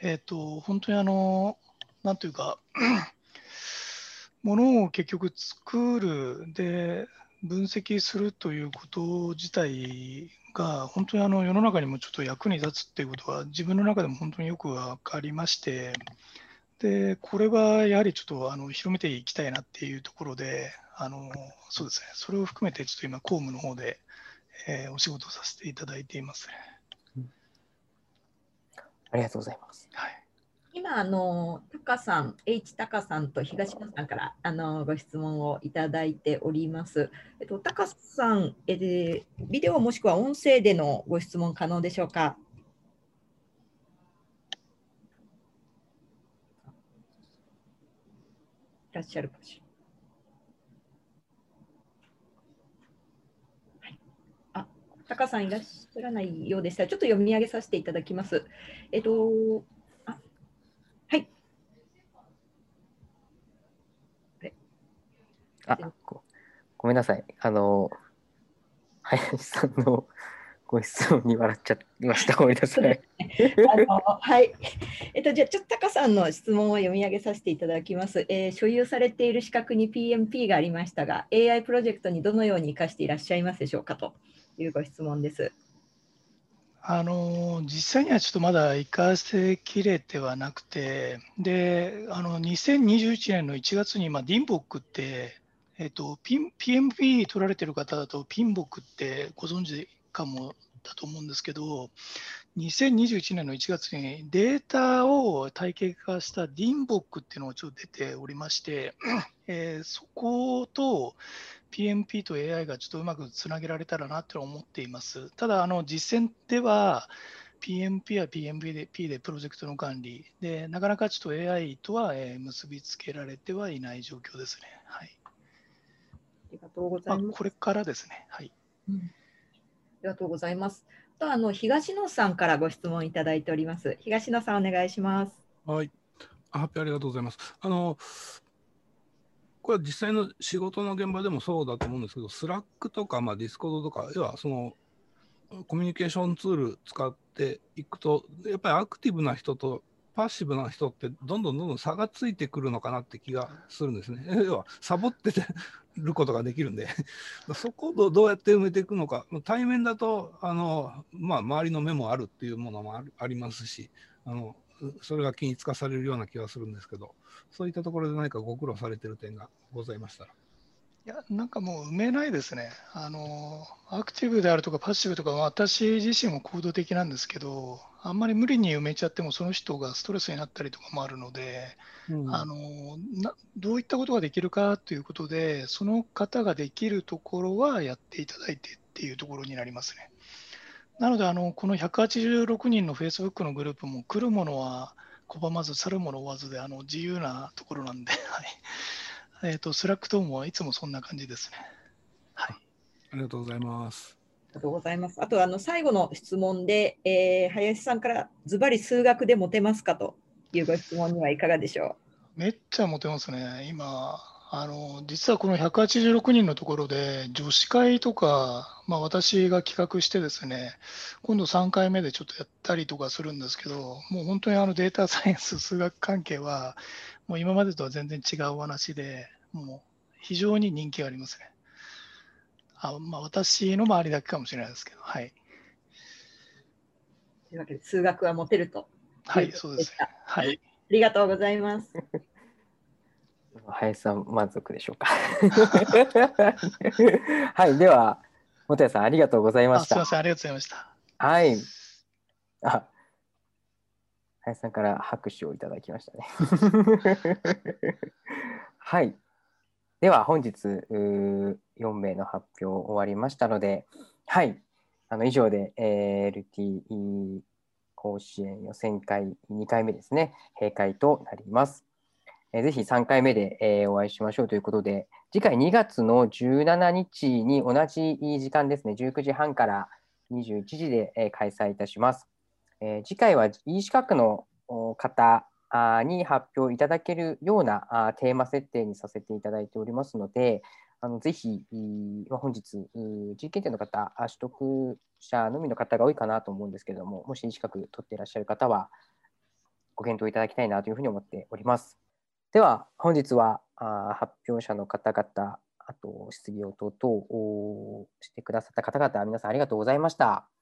えーと、本当にあの、なんというか、ものを結局作るで分析するということ自体が本当にあの世の中にもちょっと役に立つっていうことは自分の中でも本当によく分かりまして、で、これはやはりちょっとあの広めていきたいなっていうところで、あのそうですね、それを含めてちょっと今、公務の方で、えー、お仕事させていただいています、ね。ありがとうございます。はい今、あの、タカさん、H タカさんと東野さんからあのご質問をいただいております。えっと、タカさん、えー、ビデオもしくは音声でのご質問可能でしょうか？いらっしゃるかしら？はい、あ、タカさんいらっしゃらないようでしたら、ちょっと読み上げさせていただきます。えっと、あはい。あごごめんなさい。あの、林さんのご質問に笑っちゃいました。ごめんなさい。はい。えっと、じゃあ、ちょっとタカさんの質問を読み上げさせていただきます。えー所有されている資格に PMP がありましたが、AI プロジェクトにどのように生かしていらっしゃいますでしょうかというご質問です。あの実際にはちょっとまだ活かせきれてはなくて、で、あの2021年の1月に、まあ、ディンボックって、えっと、PMP 取られてる方だと、ピンボックってご存知かもだと思うんですけど、2021年の1月にデータを体系化したディンボックっていうのがちょっと出ておりまして、えーそこと PMP と AI がちょっとうまくつなげられたらなと思っています。ただ、あの実践では PMP や PMP で P でプロジェクトの管理で、なかなかちょっと AI とは結びつけられてはいない状況ですね。はい。ありがとうございます。まあこれからですね。はい。うんありがとうございます。あとあの東野さんからご質問いただいております。東野さんお願いします。はい。あ発表ありがとうございます。あの、これは実際の仕事の現場でもそうだと思うんですけど、 Slack とか、まあ、 Discord とか、要はそのコミュニケーションツール使っていくと、やっぱりアクティブな人とパッシブな人ってどんどんどんどん差がついてくるのかなって気がするんですね。要はサボっててることができるんで、そこをどうやって埋めていくのか、対面だとあの、まあ、周りの目もあるっていうものもあるありますし、あのそれが均一化されるような気がするんですけど、そういったところで何かご苦労されてる点がございましたら。いや、なんかもう埋めないですね。あの、アクティブであるとかパッシブとか、私自身も行動的なんですけど、あんまり無理に埋めちゃってもその人がストレスになったりとかもあるので、あのなどういったことができるかということで、その方ができるところはやっていただいてっていうところになりますね。なので、あのこの186人の Facebook のグループも来るものは拒まず、去るもの追わずであの自由なところなんで、はいえー、と Slack 等もいつもそんな感じですね。はい、ありがとうございます。ありがとうございます。あとあの最後の質問で、えー林さんからズバリ数学でモテますかというご質問にはいかがでしょう？めっちゃモテますね。今、あの実はこの186人のところで、女子会とか、まあ、私が企画してですね、今度3回目でちょっとやったりとかするんですけど、もう本当にあのデータ サイエンス、数学関係は、もう今までとは全然違うお話で、もう非常に人気がありますね。あまあ、私の周りだけかもしれないですけど、はい。うというわけで数学はモテると。はい、そうですね。はい。ありがとうございます。林さん、満足でしょうか。はい、では、本谷さん、ありがとうございましたあすみま。せん、ありがとうございました。はい。あ、林さんから拍手をいただきましたね。はい。では、本日、4名の発表終わりましたので、はい。あの以上で、LTE 甲子園予選会2回目ですね、閉会となります。えーぜひ3回目で、えお会いしましょうということで、次回2月の17日に同じ時間ですね、19時半から21時で、え開催いたします。え次回は e 資格の方に発表いただけるようなあテーマ設定にさせていただいておりますので、あのぜひ、いーま本日、うー G 検定の方、あ取得者のみの方が多いかなと思うんですけれども、もし資格取っていらっしゃる方は、ご検討いただきたいなというふうに思っております。では、本日はあ発表者の方々、あと質疑応答等をしてくださった方々、皆さんありがとうございました。